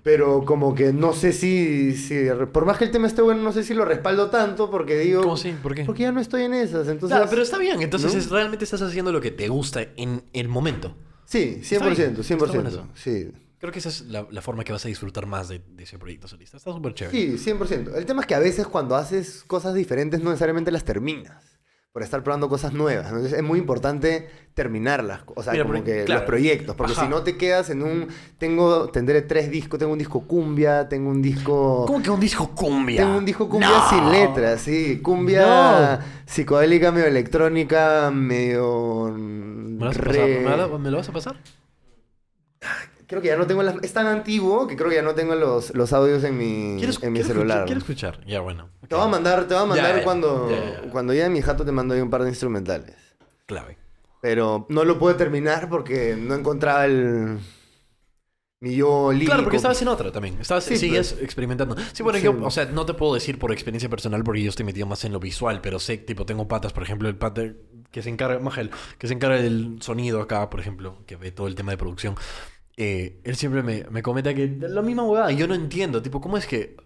Pero como que no sé si, si... Por más que el tema esté bueno, no sé si lo respaldo tanto porque digo... ¿Cómo sí? ¿Por qué? Porque ya no estoy en esas, entonces... Claro, pero está bien. Entonces ¿no? es- realmente estás haciendo lo que te gusta en el momento. Sí, Está 100%, bien, 100%. está bueno eso. sí. Creo que esa es la, la forma que vas a disfrutar más de, de ese proyecto solista. Está súper chévere. Sí, 100%. El tema es que a veces cuando haces cosas diferentes no necesariamente las terminas. Por estar probando cosas nuevas. ¿no? Entonces es muy importante terminarlas. O sea, Mira, como porque- que claro. los proyectos. Porque Ajá. si no te quedas en un... Tengo... Tendré tres discos. Tengo un disco cumbia, tengo un disco... ¿Cómo que un disco cumbia? Tengo un disco cumbia No. sin letras, sí. Cumbia psicodélica, medio electrónica, medio... ¿Me lo re-? ¿Me lo- ¿Me lo vas a pasar? Creo que ya no tengo las... Es tan antiguo que creo que ya no tengo los, los audios en mi, Quiero, en mi celular. quiero escuchar. Ya, bueno. Te voy a mandar, te voy a mandar ya, cuando, ya, ya. cuando llegue mi jato te mando ahí un par de instrumentales. Clave. Pero no lo pude terminar porque no encontraba el... Mi yo lírico. Claro, porque estabas en otra también. Estabas, Sí, sigues experimentando. Sí, bueno, Sí. yo, o sea, no te puedo decir por experiencia personal porque yo estoy metido más en lo visual, pero sé, tipo, tengo patas, por ejemplo, el pata que se encarga, Majel, que se encarga del sonido acá, por ejemplo, que ve todo el tema de producción. Eh, él siempre me, me comenta que la misma huevada, y yo no entiendo, tipo, ¿cómo es que,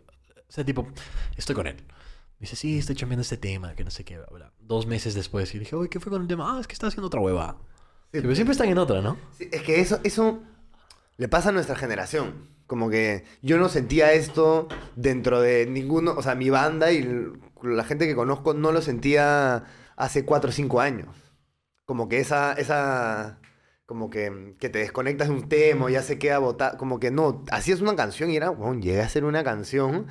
o sea, tipo, estoy con él. Me dice, sí, estoy chambeando este tema, que no sé qué, bla, bla. Dos meses después, y dije, oye, ¿qué fue con el tema? Ah, es que está haciendo otra huevada. Sí, pero siempre están en otra, ¿no? Sí, es que eso, eso le pasa a nuestra generación. Como que yo no sentía esto dentro de ninguno, o sea, mi banda y la gente que conozco no lo sentía hace 4 o 5 años. Como que esa, esa, como que, que te desconectas de un tema, ya se queda botado, como que no, hacías una canción y era, bueno, llegué a hacer una canción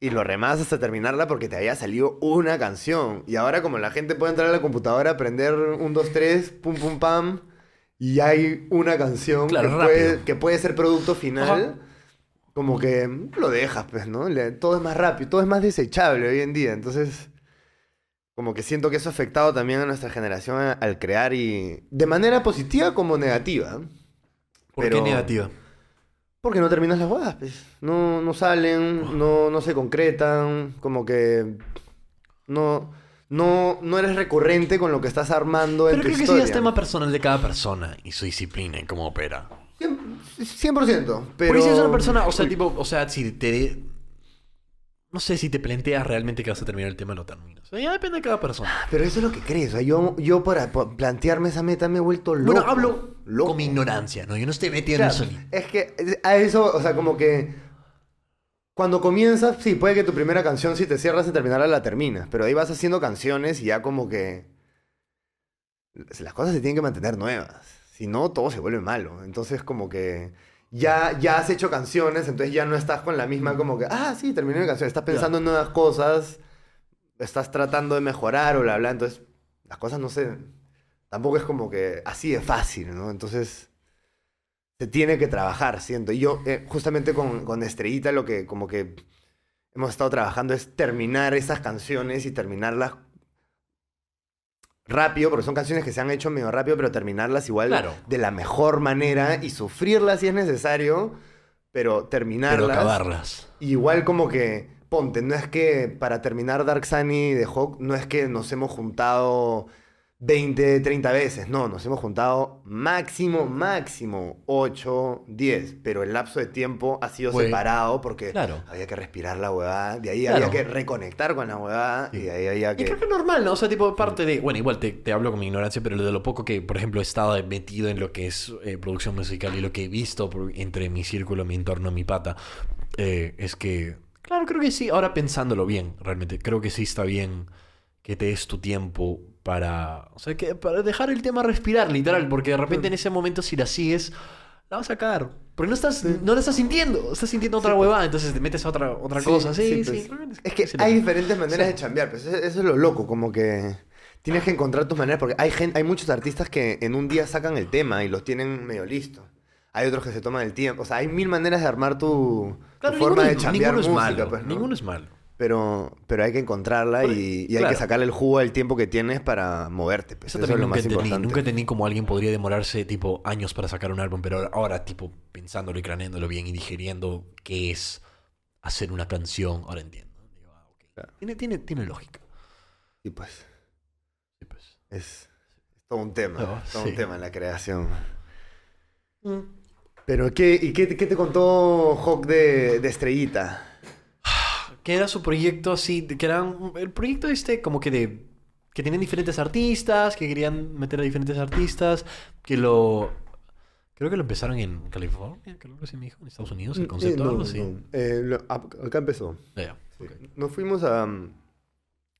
y lo remás hasta terminarla porque te había salido una canción. Y ahora como la gente puede entrar a la computadora, aprender un, dos, tres, pum, pum, pam, y hay una canción Claro, que, puede, que puede ser producto final, Ajá. como que lo dejas, pues, ¿no? Le- todo es más rápido, todo es más desechable hoy en día. Entonces, como que siento que eso ha afectado también a nuestra generación a- al crear y de manera positiva como negativa. ¿Por Pero- qué negativa? Porque no terminas las bodas, pues. No, no salen, no, no se concretan, como que no, no, no eres recurrente con lo que estás armando en Pero tu creo que sí historia. es tema personal de cada persona y su disciplina en cómo opera. 100%, pero... Porque si es una persona, o sea, tipo, o sea, si te... No sé si te planteas realmente que vas a terminar el tema, lo terminas. O sea, ya depende de cada persona. Pero eso es lo que crees. O sea, yo, yo para pa- plantearme esa meta me he vuelto loco. Bueno, hablo loco. con mi ignorancia, ¿no? Yo no estoy metido Claro, en eso. es que a eso, o sea, como que cuando comienzas, sí, puede que tu primera canción, si te cierras en terminarla, la terminas. Pero ahí vas haciendo canciones y ya como que las cosas se tienen que mantener nuevas. Si no, todo se vuelve malo. Entonces, como que ya, ya has hecho canciones, entonces ya no estás con la misma como que, ah, sí, terminé mi canción. Estás pensando en nuevas cosas, estás tratando de mejorar o bla, bla. Entonces, las cosas no se... Tampoco es como que así de fácil, ¿no? Entonces se tiene que trabajar, siento. Y yo, eh, justamente con, con Estrellita, lo que como que hemos estado trabajando es terminar esas canciones y terminarlas rápido, porque son canciones que se han hecho medio rápido, pero terminarlas igual Claro. de la mejor manera y sufrirlas si es necesario, pero terminarlas. Pero acabarlas. Igual como que, ponte, no es que para terminar Dark Sunny de Hawk, no es que nos hemos juntado 20, 30 veces, no, nos hemos juntado máximo, máximo 8, 10, pero el lapso de tiempo ha sido separado porque Claro. había que respirar la huevada, de ahí Claro. había que reconectar con la huevada y de ahí había Y que... creo que es normal, ¿no? O sea, tipo, parte de. Bueno, igual te, te hablo con mi ignorancia, pero de lo poco que, por ejemplo, he estado metido en lo que es eh, producción musical y lo que he visto por- entre mi círculo, mi entorno, mi pata, eh, es que. Claro, creo que sí. Ahora pensándolo bien, realmente, creo que sí está bien que te des tu tiempo para. O sea, que para dejar el tema respirar, literal, porque de repente en ese momento, si la sigues, la vas a cagar. Porque no estás, no la estás sintiendo, estás sintiendo otra huevada, entonces te metes a otra, otra Sí, cosa. Sí, sí, sí. pues. realmente Es que sí, hay sí. diferentes maneras Sí. de chambear, pues eso, eso es lo loco, como que tienes que encontrar tus maneras, porque hay, gen- hay muchos artistas que en un día sacan el tema y los tienen medio listo. Hay otros que se toman el tiempo, o sea, hay mil maneras de armar tu, forma ninguno, de chambear ninguno es música, malo. pues, ¿no? Ninguno es malo. Pero, pero hay que encontrarla y, y hay que sacarle el jugo al tiempo que tienes para moverte. Pues, Eso eso, también es lo nunca más entendí. importante. Nunca entendí cómo alguien podría demorarse tipo años para sacar un álbum, pero ahora, tipo pensándolo y craneándolo bien y digiriendo qué es hacer una canción, ahora entiendo. Digo, ah. Claro. tiene, tiene, tiene lógica. Y pues, Sí, pues. es, es todo un tema, No, todo sí. un tema la creación. Pero, ¿qué, ¿y qué, qué te contó Hawk de, de Estrellita? Que era su proyecto así, de- que era un- el proyecto este como que de... Que tenían diferentes artistas, que querían meter a diferentes artistas, que lo... Creo que lo empezaron en California, creo que sí me dijo, en Estados Unidos, el concepto, Eh, no, algo así. no. Eh, lo- acá empezó. Sí. ok. Nos fuimos a, mm,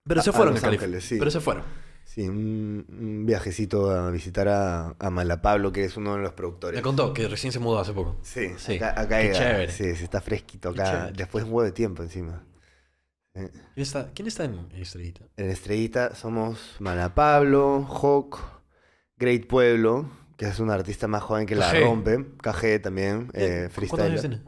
Pero A- se fueron a California. Sí. Pero se fueron. sí, un, un viajecito a visitar a, a Malapablo, que es uno de los productores. Me contó que recién se mudó hace poco. Sí, Sí. acá, acá Qué chévere. Sí, sí, está fresquito acá. Después un huevo de tiempo encima. Eh, *laughs* ¿Quién está, ¿quién está en Estrellita? En Estrellita somos Malapablo, Hawk, Great Pueblo, que es un artista más joven que la rompe. KG también, eh, ¿Cuántos años freestyle. tiene?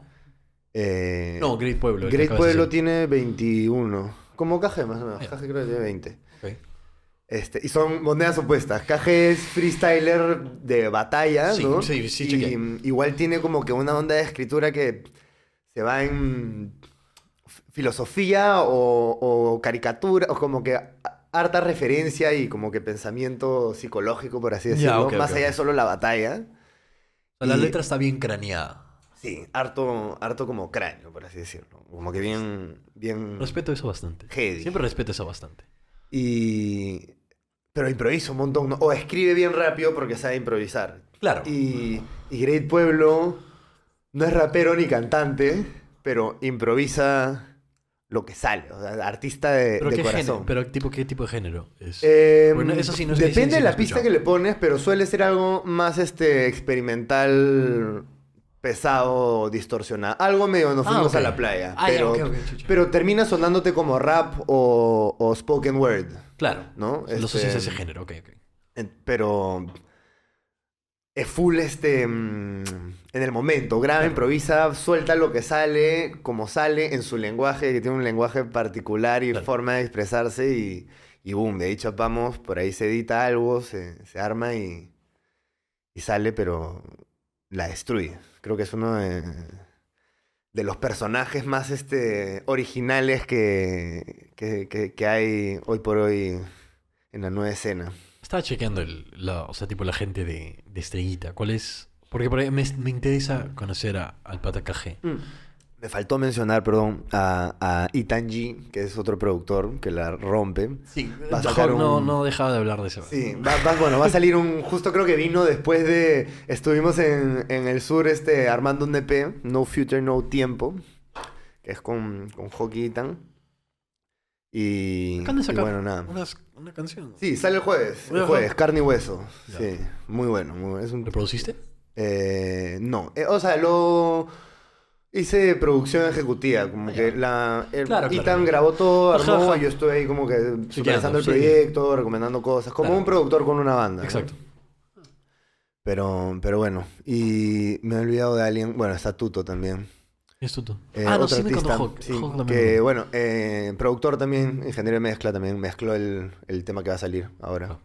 Eh, No, Great Pueblo. Great Pueblo tiene 21. Como KG más o menos. KG creo que tiene 20. Ok. Este, y son monedas opuestas. KG es freestyler de batalla, Sí, ¿no? sí, sí, y igual tiene como que una onda de escritura que se va en filosofía o, o caricatura, o como que harta referencia y como que pensamiento psicológico, por así decirlo, más allá de solo la batalla. La Y- letra está bien craneada. Sí, harto, harto como cráneo, por así decirlo. Como que bien, bien Respeto eso bastante. heavy. Siempre respeto eso bastante. Y... Pero improvisa un montón, ¿no? O escribe bien rápido porque sabe improvisar. Claro. Y, y Great Pueblo no es rapero ni cantante, pero improvisa lo que sale. O sea, artista de, ¿Pero, de qué género, corazón. pero tipo, ¿qué tipo de género es? Eh, Bueno, eso sí no sé, depende de la pista escuchado. que le pones, pero suele ser algo más este experimental, pesado, distorsionado. Algo medio nos Ah, fuimos a la playa. Ah, pero, pero termina sonándote como rap o, o spoken word. claro. ¿no? Lo asocias a Este, ese género, ok, ok. Pero es full este mm, en el momento, graba, improvisa, suelta lo que sale, como sale, en su lenguaje, que tiene un lenguaje particular y Claro. forma de expresarse, y, y boom, de ahí chapamos, por ahí se edita algo, se, se arma y, y sale, pero la destruye. Creo que es uno de, de los personajes más este, originales que, que, que- que hay hoy por hoy en la nueva escena. Estaba chequeando el, la, o sea, tipo la gente de, de Estrellita. ¿Cuál es? Porque por ahí me, me interesa conocer a, al Pata KG. Me faltó mencionar, perdón, a, a Itan G, que es otro productor que la rompe. Sí, Va a sacar no, dejaba de hablar de eso. Sí, va, va- bueno, va a salir un. Justo creo que vino después de. Estuvimos en, en el sur este, armando un EP, No Future, No Tiempo, que es con, con Hockey Itan. Y, Acaban de y sacar bueno, nada. unas- una canción. Sí, sale el jueves. El jueves, carne y hueso. Ya. Sí, muy bueno. Muy bueno. Es un, ¿Lo produciste? Eh, no, Eh, o sea, lo hice producción ejecutiva, como Ah, que la el Claro, claro, Ethan claro. grabó todo, armó, ajá. y yo estuve ahí como que supervisando el sí. proyecto, recomendando cosas, como Claro. un productor con una banda. ¿no? Exacto. Pero, pero bueno, y me he olvidado de alguien, bueno, está Tuto también. Es tuto. eh, ah, no, otro sí me contó artista, Hawk. sí, Hawk también que bueno, eh, productor también, ingeniero de mezcla también, mezcló el, el tema que va a salir ahora. Ah.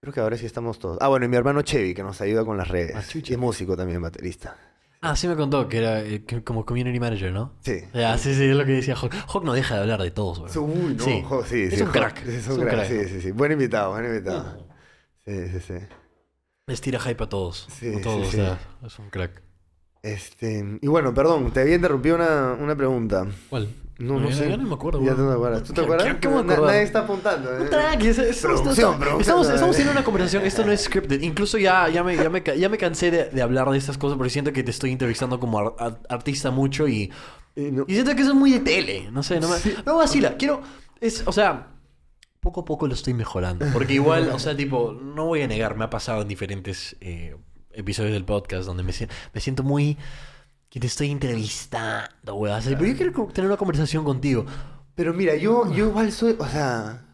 Creo que ahora sí estamos todos. Ah, bueno, y mi hermano Chevy, que nos ayuda con las redes. Ah, y es músico también, baterista. Ah, sí me contó que era eh, que- como community manager, ¿no? Sí. Ya, sí, sí, es lo que decía Hawk. Hawk no deja de hablar de todos, güey. Uy, no, Sí. jo, sí, Es sí, un crack. Es un Es un crack, crack. sí, sí, sí. Buen invitado, buen invitado. Sí, sí, sí. Les tira hype a todos. Sí, a todos, sí, o sí. sea, es un crack. Este, y bueno, perdón, te había interrumpido una, una pregunta. ¿Cuál? No, no sé. ya no me acuerdo, Ya güey. tú no te acuerdas. ¿Tú te ¿Qué- acuerdas? qué- qué Na-? Nadie está apuntando. ¿eh? Tranqui, es- es- Producción, estamos, producción. estamos, estamos teniendo una conversación. Esto no es scripted. Incluso ya, ya, me, ya, me, ya me cansé de, de hablar de estas cosas porque siento que te estoy entrevistando como ar- ar- artista mucho y, Y no- y siento que eso es muy de tele. No sé, no me. No vacila. Quiero. Es, o sea, poco a poco lo estoy mejorando. Porque igual, o sea, tipo, no voy a negar, me ha pasado en diferentes eh, episodios del podcast donde me, me siento muy. que te estoy entrevistando, weón. Pero yo quiero tener una conversación contigo. Pero mira, yo, yo igual soy, o sea,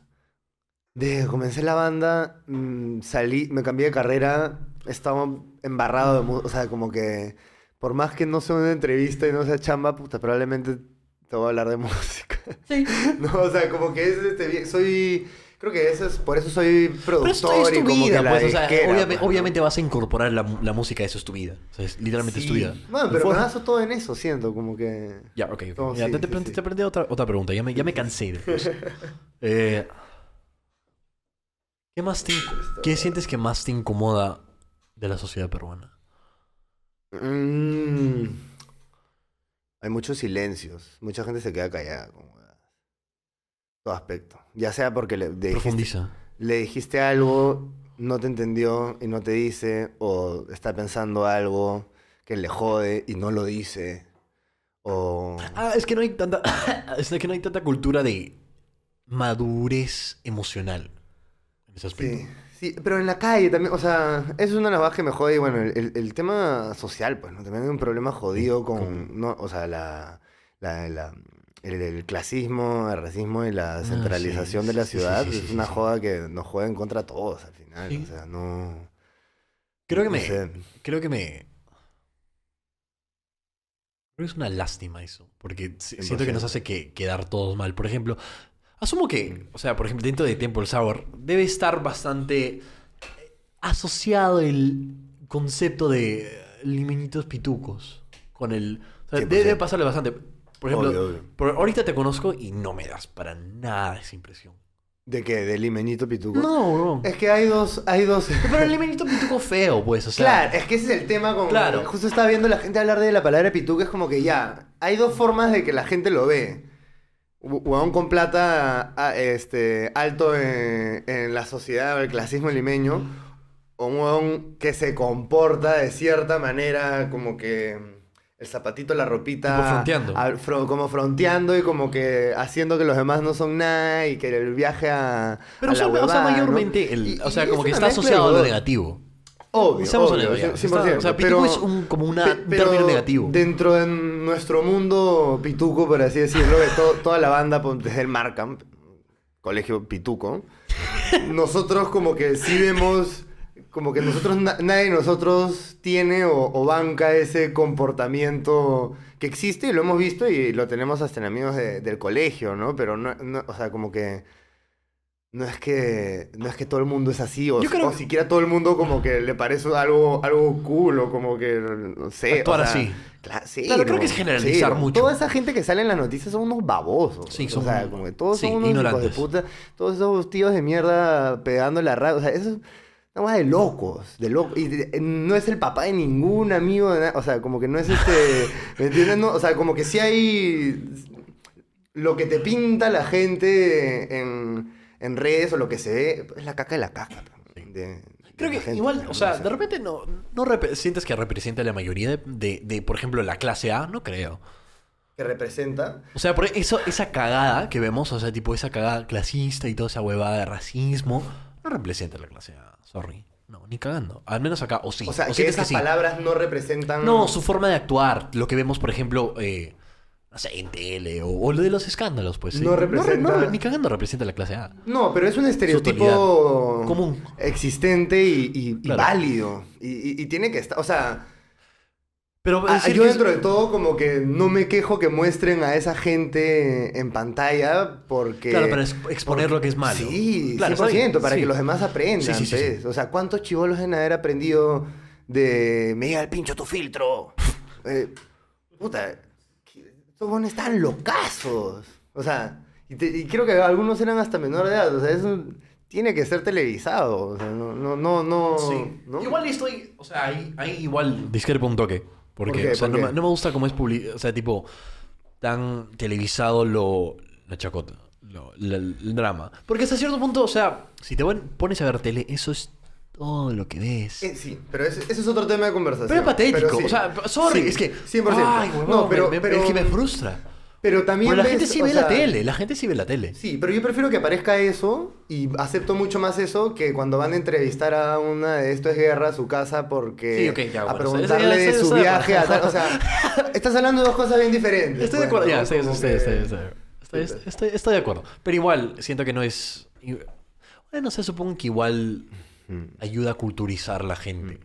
desde que comencé la banda, mm, salí, me cambié de carrera, estaba embarrado de mu- o sea, como que por más que no sea una entrevista y no sea chamba, puta, probablemente te voy a hablar de *laughs* música. Sí. No, o sea, como que es este, soy, creo que eso es, por eso soy Pero esto productor es y tu como vida, que pues. O sea, disquera, obviamente, pues, ¿no? obviamente vas a incorporar la, la música, eso es tu vida. O sea, es- literalmente es tu vida. Bueno, pero me baso todo en eso, siento, como que... Ya, ok. ok. No, Ya, sí, te, te, sí, pre- sí. te planteé otra, otra pregunta. Ya me, ya me cansé de eso. *laughs* Eh, ¿Qué más te, ¿Qué sientes que más te incomoda de la sociedad peruana? Mm. Hay muchos silencios. Mucha gente se queda callada. Como. Todo aspecto. Ya sea porque le, le dijiste, le dijiste algo, no te entendió y no te dice, o está pensando algo que le jode y no lo dice. O... Ah, es que no hay tanta. *coughs* es que no hay tanta cultura de madurez emocional. En ese aspecto. Sí, sí, pero en la calle también, o sea, eso es una de las cosas que me jode. Y bueno, el, el- el tema social, pues, ¿no? También hay un problema jodido con, no, o sea, la, la- la- el, el clasismo, el racismo y la centralización sí, de la ciudad. sí, sí, es una joda que nos juega en contra a todos al final. O sea, no... Creo que no me. sé. Creo que me. Creo que es una lástima eso. Porque si- siento que nos 100%. hace que, quedar todos mal. Por ejemplo, asumo que, o sea, por ejemplo, dentro de Temple Sour debe estar bastante eh, asociado el concepto de eh, limeñitos pitucos con el. O sea, 100%. debe pasarle bastante. Por ejemplo, Obvio, obvio. por- ahorita te conozco y no me das para nada esa impresión. ¿De qué? ¿De limeñito pituco? No, bro. Es que hay dos, hay dos... Pero el *laughs* limeñito pituco feo, pues, o sea. Claro, es que ese es el tema con... Claro. Justo estaba viendo la gente hablar de la palabra pituco, es como que ya, hay dos formas de que la gente lo ve. Hu- Huevón con plata a- este, alto en, en la sociedad o el clasismo limeño, o un huevón que se comporta de cierta manera, como que el zapatito, la ropita... Tipo fronteando. fro- como fronteando y como que haciendo que los demás no son nada y que el viaje a... Pero a la usualmente- o sea, huevada, ¿no? mayormente, el- Y- o sea, como que está asociado a lo negativo. Obvio, Seamos obvio, honestos, ya. 100%, Está- o sea, pero- pituco es un, como una, un término negativo. Dentro de nuestro mundo pituco, por así decirlo, de to- toda la banda, desde el Markham, colegio pituco, nosotros como que sí vemos, como que nosotros, na- nadie de nosotros tiene o, o banca ese comportamiento que existe y lo hemos visto y lo tenemos hasta en amigos de- del colegio, ¿no? Pero no, no- o sea, como que... No es que no es que todo el mundo es así, o, creo o siquiera todo el mundo como que le parece algo, algo cool, o como que, no sé. Actuar o sea, así. cla- sí, Claro, creo que es generalizar Sí, mucho. Toda esa gente que sale en las noticias son unos babosos. Sí, o son- sea, como que todos son unos hijos de puta. Todos esos tíos de mierda pegando la radio. O sea, eso cosa de locos, de locos. Y de- no es el papá de ningún amigo de nada. O sea, como que no es este. *laughs* ¿Me entiendes? No, o sea, como que sí hay. Lo que te pinta la gente en, en redes o lo que se ve es la caca de la caca. de- de Creo que gente, igual, o sea, de repente no, no rep- sientes que representa la mayoría de, de, de, por ejemplo, la clase A, no creo. Que representa. O sea, por eso, esa cagada que vemos, o sea, tipo esa cagada clasista y toda esa huevada de racismo, no representa la clase A, sorry. No, ni cagando. Al menos acá, o sí. O sea, que sientes esas sí. palabras no representan. No, su forma de actuar, lo que vemos, por ejemplo, eh, no sé, en tele o, o lo de los escándalos, pues. No re- representa- re- ni cagando representa la clase A. No, pero es un estereotipo común. existente y, y- y Claro. válido. Y tiene que estar, o sea, Pero Ah, yo es- dentro de todo como que no me quejo que muestren a esa gente en pantalla porque... Claro, para ex- exponer lo que es malo. Sí, Claro, está 100%, bien, para sí. que los demás aprendan, Sí, pues. O sea, ¿cuántos chivolos deben haber aprendido de... Me llega el pincho tu filtro? *laughs* Eh, puta, estos buenos están locazos. O sea, y, te- y creo que algunos eran hasta menor de edad. O sea, eso tiene que ser televisado. O sea, no, no, no, no. Sí. ¿no? Igual estoy, o sea, ahí, ahí igual discrepo un toque. Porque, ¿Por qué? o sea, ¿Por no, qué? me- no me gusta cómo es publi o sea, tipo, tan televisado lo, la chacota, lo- la- el drama. Porque hasta cierto punto, o sea, si te pon- pones a ver tele, eso es todo lo que ves. Eh, sí, pero ese, ese es otro tema de conversación. pero es patético, sí. o sea, sorry, Sí, es que... 100%. Ay, huevón, no, pero, me- me- pero, es que me frustra. Pero también. Porque la ves, gente sí ve la tele, la gente sí ve la tele. Sí, pero yo prefiero que aparezca eso y acepto mucho más eso que cuando van a entrevistar a una de esto es guerra a su casa porque Sí, ok, ya, a preguntarle eso de eso- su eso de viaje a acuerdo. tal, o sea, *laughs* estás hablando de dos cosas bien diferentes. Estoy de acuerdo, estoy, estoy, que- estoy, estoy, estoy- Sí, estoy- estoy de acuerdo. Pero igual, siento que no es... Bueno, no sé, supongo que igual ayuda a culturizar la gente.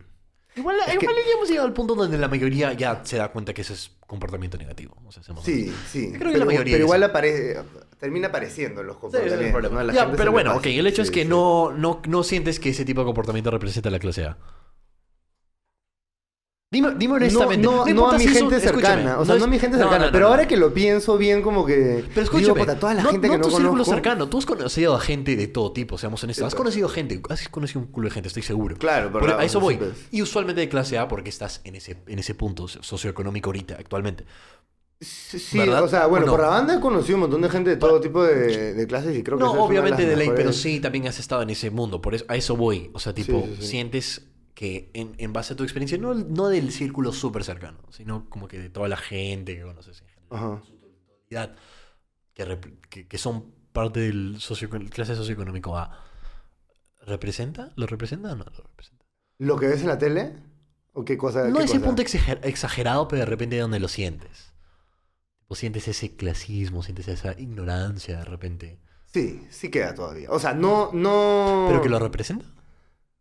Igual, Es igual que- ya hemos llegado al punto donde la mayoría ya se da cuenta que ese es comportamiento negativo. O sea, seamos Sí, sí. Creo que pero, la mayoría pero igual aparece, termina apareciendo en los Sí, ese es el comportamientos. problema. ¿no? La Ya, gente se pero bueno, pasa. ok, el hecho es que sí. no, no, no sientes que ese tipo de comportamiento representa a la clase A. Dime, dime honestamente. No, no, no importa a mi si gente cercana. O sea, no, es- a mi gente cercana. pero ahora que lo pienso bien, como que. Pero escúchame, digo, puta, toda la gente no que no tu círculo conozco. cercano, tú has conocido a gente de todo tipo, seamos honestos. Has conocido gente, has conocido un culo de gente, estoy seguro. Claro, pero Por- a eso voy. Y usualmente de clase A porque estás en ese, en ese punto socioeconómico ahorita, actualmente. Sí, o sea, bueno, ¿O no? por la banda he conocido un montón de gente de todo tipo de, de clases y creo que No, obviamente las de ley, pero sí también has estado en ese mundo. Por eso, a eso voy. O sea, tipo, sí, sí. sientes que en, en base a tu experiencia, no, no del círculo súper cercano, sino como que de toda la gente que conoces en general. Ajá. que, que, que son parte del socio, clase socioeconómico A, ¿representa? ¿Lo representa o no lo representa? ¿Lo que ves en la tele? ¿O qué cosa? No qué ese cosa? punto exager- exagerado, pero de repente de donde lo sientes. O sientes ese clasismo, sientes esa ignorancia de repente. Sí, sí queda todavía. O sea, no, no. ¿Pero que lo representa?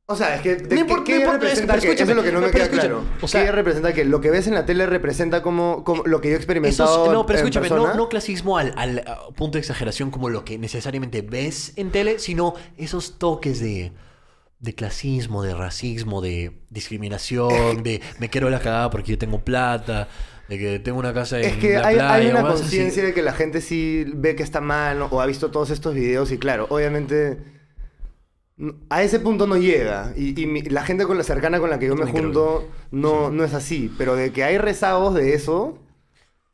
O sea, es que. de- No ¿qué- importa- ¿Qué no importa, representa pero que- Eso es lo que no me queda escúchame, claro. o sea- ¿Qué representa que lo que ves en la tele representa como, como lo que yo he experimentado? es- no, pero en escúchame, no, no clasismo al, al, punto de exageración como lo que necesariamente ves en tele, sino esos toques de, de clasismo, de racismo, de discriminación, *laughs* de me quiero la cagada porque yo tengo plata, de que tengo una casa en Es que la hay, playa. hay una conciencia de que la gente sí ve que está mal ¿no? o ha visto todos estos videos y claro, obviamente a ese punto no llega. Y, y mi- la gente con la cercana con la que yo, me junto no, no es así, pero de que hay rezagos de eso,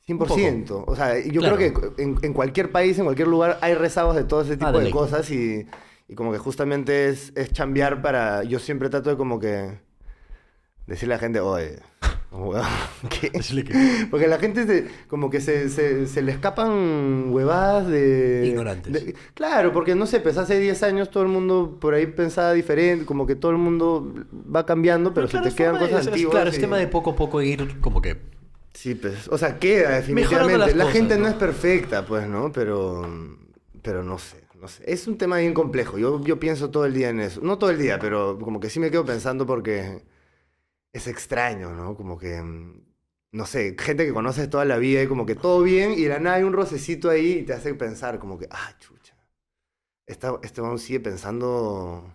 100%. O sea, yo Claro. creo que en, en cualquier país, en cualquier lugar, hay rezagos de todo ese tipo Ah, de cosas y, y como que justamente es, es chambear para... Yo siempre trato de como que decirle a la gente, oye, *laughs* *laughs* Porque la gente se, como que se, se, se le escapan huevadas de... Ignorantes. de- claro, porque no sé, pues hace 10 años todo el mundo por ahí pensaba diferente, como que todo el mundo va cambiando, pero, se te quedan cosas es- antiguas. Claro, es tema de poco a poco ir como que... Sí, pues, o sea, queda definitivamente. las La cosas, gente no ¿no? es perfecta, pues, ¿no? Pero, pero no sé, no sé. Es un tema bien complejo. Yo, yo pienso todo el día en eso. No todo el día, pero como que sí me quedo pensando porque es extraño, ¿no? Como que, mm, no sé, gente que conoces toda la vida y como que todo bien y de la nada hay un rocecito ahí y te hace pensar como que, ah, chucha. Esta, este man sigue pensando...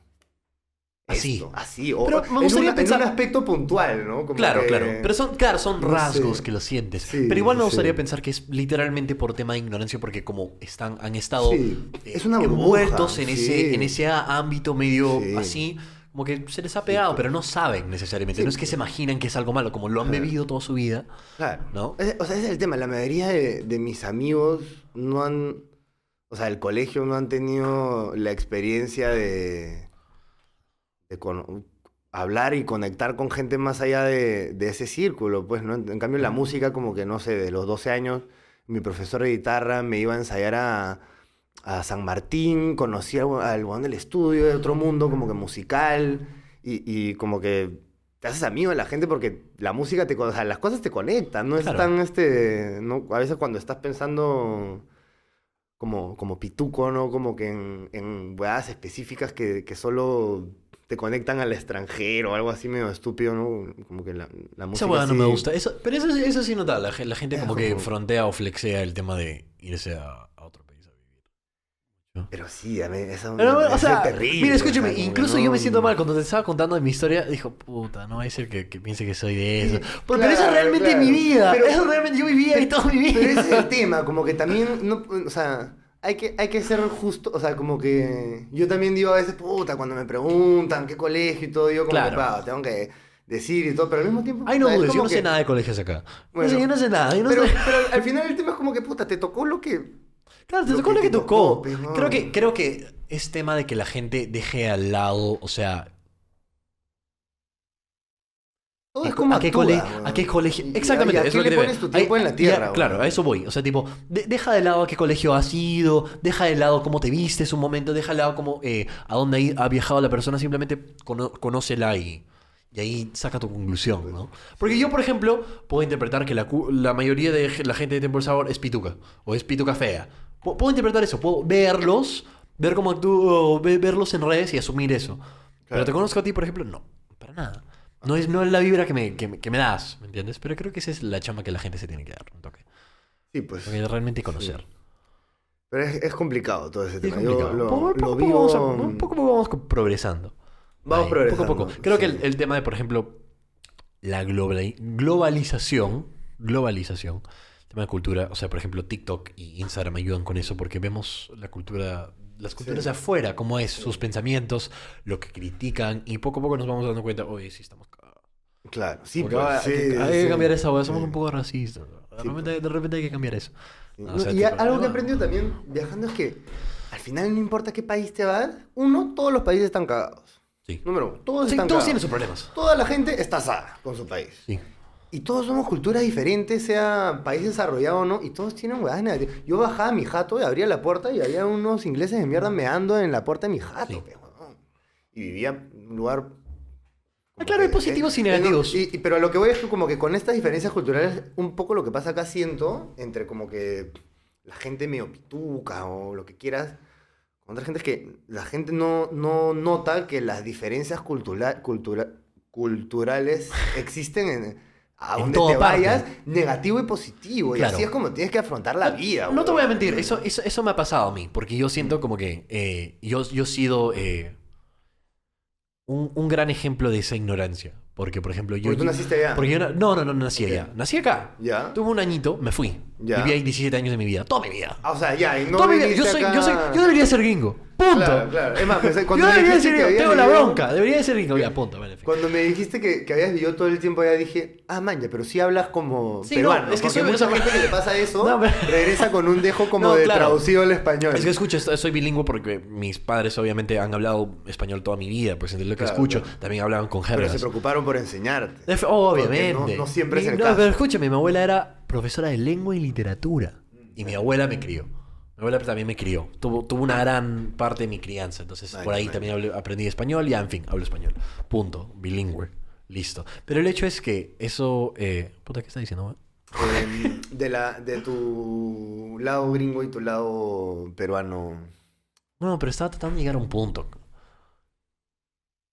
Así. esto, así, o Pero me gustaría una- pensar- en un aspecto puntual, ¿no? Como Claro, que- claro. Pero son, claro, son rasgos que lo sientes. Sí, pero igual me gustaría sí. pensar que es literalmente por tema de ignorancia, porque como están, han estado eh, es una envueltos en, ese, en ese ámbito medio Sí. así, como que se les ha pegado, pero no saben necesariamente. Sí. No es que se imaginan que es algo malo, como lo han bebido toda su vida. Claro. ¿No? Es- O sea, ese es el tema. La mayoría de, de mis amigos no han. O sea, el colegio no han tenido la experiencia de. de con- hablar y conectar con gente más allá de, de ese círculo, pues, ¿no? En, en cambio, la música, como que no sé, de los 12 años, mi profesor de guitarra me iba a ensayar a, a San Martín, conocí al, al weón del estudio de otro mundo, como que musical, y, y como que te haces amigo de la gente porque la música te, o sea, las cosas te conectan, no es Claro. tan este, no, a veces cuando estás pensando como, como pituco, ¿no? Como que en, en huevadas específicas que, que solo te conectan al extranjero o algo así medio estúpido, ¿no? Como que la, la música. Esa hueá no me gusta. Eso, pero eso, eso sí nota. La, la gente Es como que como- frontea o flexea el tema de irse a. Pero sí, a mí eso Pero, me o sea, terrible. mira, o escúchame, sea, incluso yo me no- siento mal cuando te estaba contando de mi historia. Dijo, puta, no a ser que, que piense que soy de eso. Pero, pero eso es claro, realmente claro. mi vida. Pero- eso realmente yo vivía ahí toda mi vida. Pero ese es el tema, como que también, no, o sea, hay que, hay que ser justo, o sea, como que yo también digo a veces, puta, cuando me preguntan qué colegio y todo, yo como Claro. que, pa, tengo que decir y todo, pero al mismo tiempo... Ay, no es dudes, yo no sé nada de colegios acá. Bueno, no sé, yo no sé nada. Yo no pero, sé. pero al final el tema es como que, puta, te tocó lo que... Claro, te tocó que lo que tocó. pues, creo, que, creo que es tema de que la gente deje al lado, o sea, Todo ¿A es como a qué, actúa, cole- weón. a qué colegio? Exactamente, a es qué lo que le pones tu tiempo en la ya, tierra, claro, a eso voy. O sea, tipo, de- deja de lado a qué colegio has ido, deja de lado cómo te vistes un momento, deja de lado cómo, eh, a dónde ha viajado la persona, simplemente cono- conócela y, y ahí saca tu conclusión, ¿no? Porque yo, por ejemplo, puedo interpretar que la, la mayoría de la gente de Temple Sabor es pituca, o es pituca fea. Pu- Puedo interpretar eso, puedo verlos, ver cómo actúo, ve- verlos en redes y asumir eso. Pero Claro. te conozco a ti, por ejemplo, no, para nada. No es, no es la vibra que me, que, me- que me das, ¿me entiendes? Pero creo que esa es la chamba que la gente se tiene que dar, un toque. Sí, pues. Porque realmente conocer. Pero es, es complicado todo ese Es tema. complicado. Yo lo, poco, lo poco vivo... vamos, a- poco poco vamos progresando. Vamos Ahí, progresando. Poco a poco. Creo que el, sí. el tema de, por ejemplo, la globali- globalización, globalización, tema de cultura, o sea, por ejemplo, TikTok y Instagram ayudan con eso porque vemos la cultura, las culturas de afuera, cómo es, sus pensamientos, lo que critican y poco a poco nos vamos dando cuenta, oye, sí estamos cagados. Claro, sí, Porque, pues, ah, sí, hay, que, hay que sí. cambiar esa, somos un poco racistas. De, Sí, repente, de repente hay que cambiar eso. Sí. No, No, o sea, y tipo, algo que he aprendido también viajando es que al final no importa qué país te vas, uno, todos los países están cagados. Sí. Número uno, todos Sí, están todos cagados. tienen sus problemas. Toda la gente está asada con su país. Sí. Y todos somos culturas diferentes, sea país desarrollado o no, y todos tienen huevadas negativas. Yo bajaba a mi jato y abría la puerta y había unos ingleses de mierda meando en la puerta de mi jato. Sí. huevón. Y vivía en un lugar... Ah, claro, hay positivos y negativos. Y- y- pero a lo que voy es que como que con estas diferencias culturales, un poco lo que pasa acá siento, entre como que la gente medio pituca o lo que quieras, con otra gente es que la gente no, no nota que las diferencias cultura- cultura- culturales existen en, a En donde te parte. vayas, negativo y positivo. Y así es como tienes que afrontar la vida. No te voy a mentir, eso, eso, eso me ha pasado a mí, porque yo siento como que eh, yo, yo he sido eh, un, un gran ejemplo de esa ignorancia. Porque, por ejemplo, yo... Porque tú naciste allá. Porque yo no, no, no, no nací allá. Nací acá. ¿Ya? Tuve un añito, me fui. Ya. Viví ahí 17 años de mi vida. Toda mi vida. Ah, o sea, ya, y no Toda mi vida. Yo, viniste soy, acá- yo, soy, yo debería ser gringo. Punto. Claro, claro. Es más, pensé- cuando yo me debería que Tengo la vivido- bronca. Debería. Ya, punto. Fin. Cuando me dijiste que, que habías vivido todo el tiempo allá, dije, ah, man, ya, pero sí hablas como Sí, peruano. no, es que porque soy- mucha *laughs* gente que le pasa eso No, pero- regresa con un dejo como No, de claro. traducido al español. Es que escucho, soy bilingüe porque mis padres obviamente han hablado español toda mi vida, pues entre lo que escucho también hablaban con pero se preocuparon por enseñarte. Obviamente. No- no siempre es el no, caso. Pero escúchame, mi abuela era profesora de lengua y literatura. Y mi abuela me crió. Mi abuela también me crió. Tuvo, tuvo una gran parte de mi crianza. Entonces, Ay, por ahí también hablé- aprendí español. Ya, en fin, hablo español. Punto. Bilingüe. Listo. Pero el hecho es que eso... eh, Puta, ¿qué está diciendo? Eh, de, la, de tu lado gringo y tu lado peruano. No, pero estaba tratando de llegar a un punto.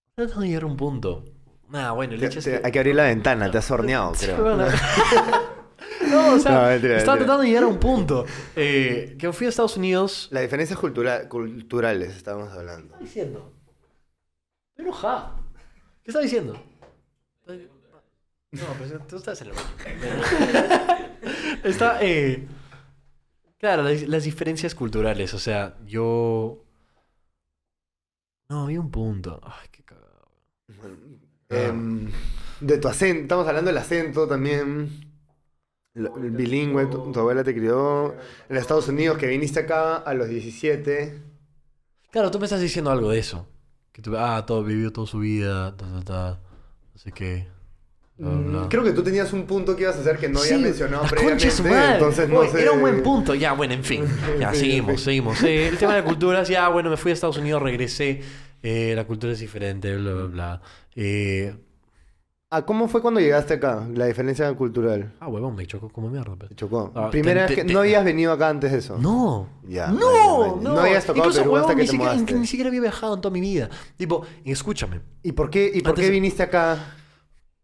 Estaba tratando de llegar a un punto. Nah, bueno, el Te- hecho es te- que... hay que abrir la ventana, te has horneado, *laughs* creo. *laughs* No, o sea, No, mentira, estaba mentira. tratando de llegar a un punto. Eh, que fui a Estados Unidos. Las diferencias cultura- culturales estábamos hablando. ¿Qué está diciendo? Estoy enojada. ¿Qué está diciendo? No, pero tú estás en el baño. Está, eh... Claro, las, las diferencias culturales. O sea, yo... No, había un punto. Ay, qué cagado. Em, de tu acento, estamos hablando del acento también. El bilingüe, tu, tu abuela te crió en Estados Unidos, que viniste acá a los 17. Claro, tú me estás diciendo algo de eso. Que tú, ah, todo, vivió toda su vida, ta, ta, ta, bla, bla, bla. Mm, Creo que tú tenías un punto que ibas a hacer que no había Sí, mencionado previamente. Entonces no Oye, sé. Era un buen punto. Ya, bueno, en fin. *laughs* Ya, fin, seguimos, fin. seguimos. El tema de la cultura, ya, bueno, me fui a Estados Unidos, regresé. eh, la cultura es diferente, bla, bla, bla. Eh, Ah, ¿cómo fue cuando llegaste acá? La diferencia cultural. Ah, huevón, me chocó como mierda. pues. Te chocó. Ah, Primera te- vez que te- no habías venido acá antes de eso. No. Ya, no, vaya, vaya. no. No habías tocado Incluso, Perú huevón, hasta que ni te siquiera, mudaste. ni siquiera había viajado en toda mi vida. Tipo, escúchame. ¿Y por qué, y por Antes- qué viniste acá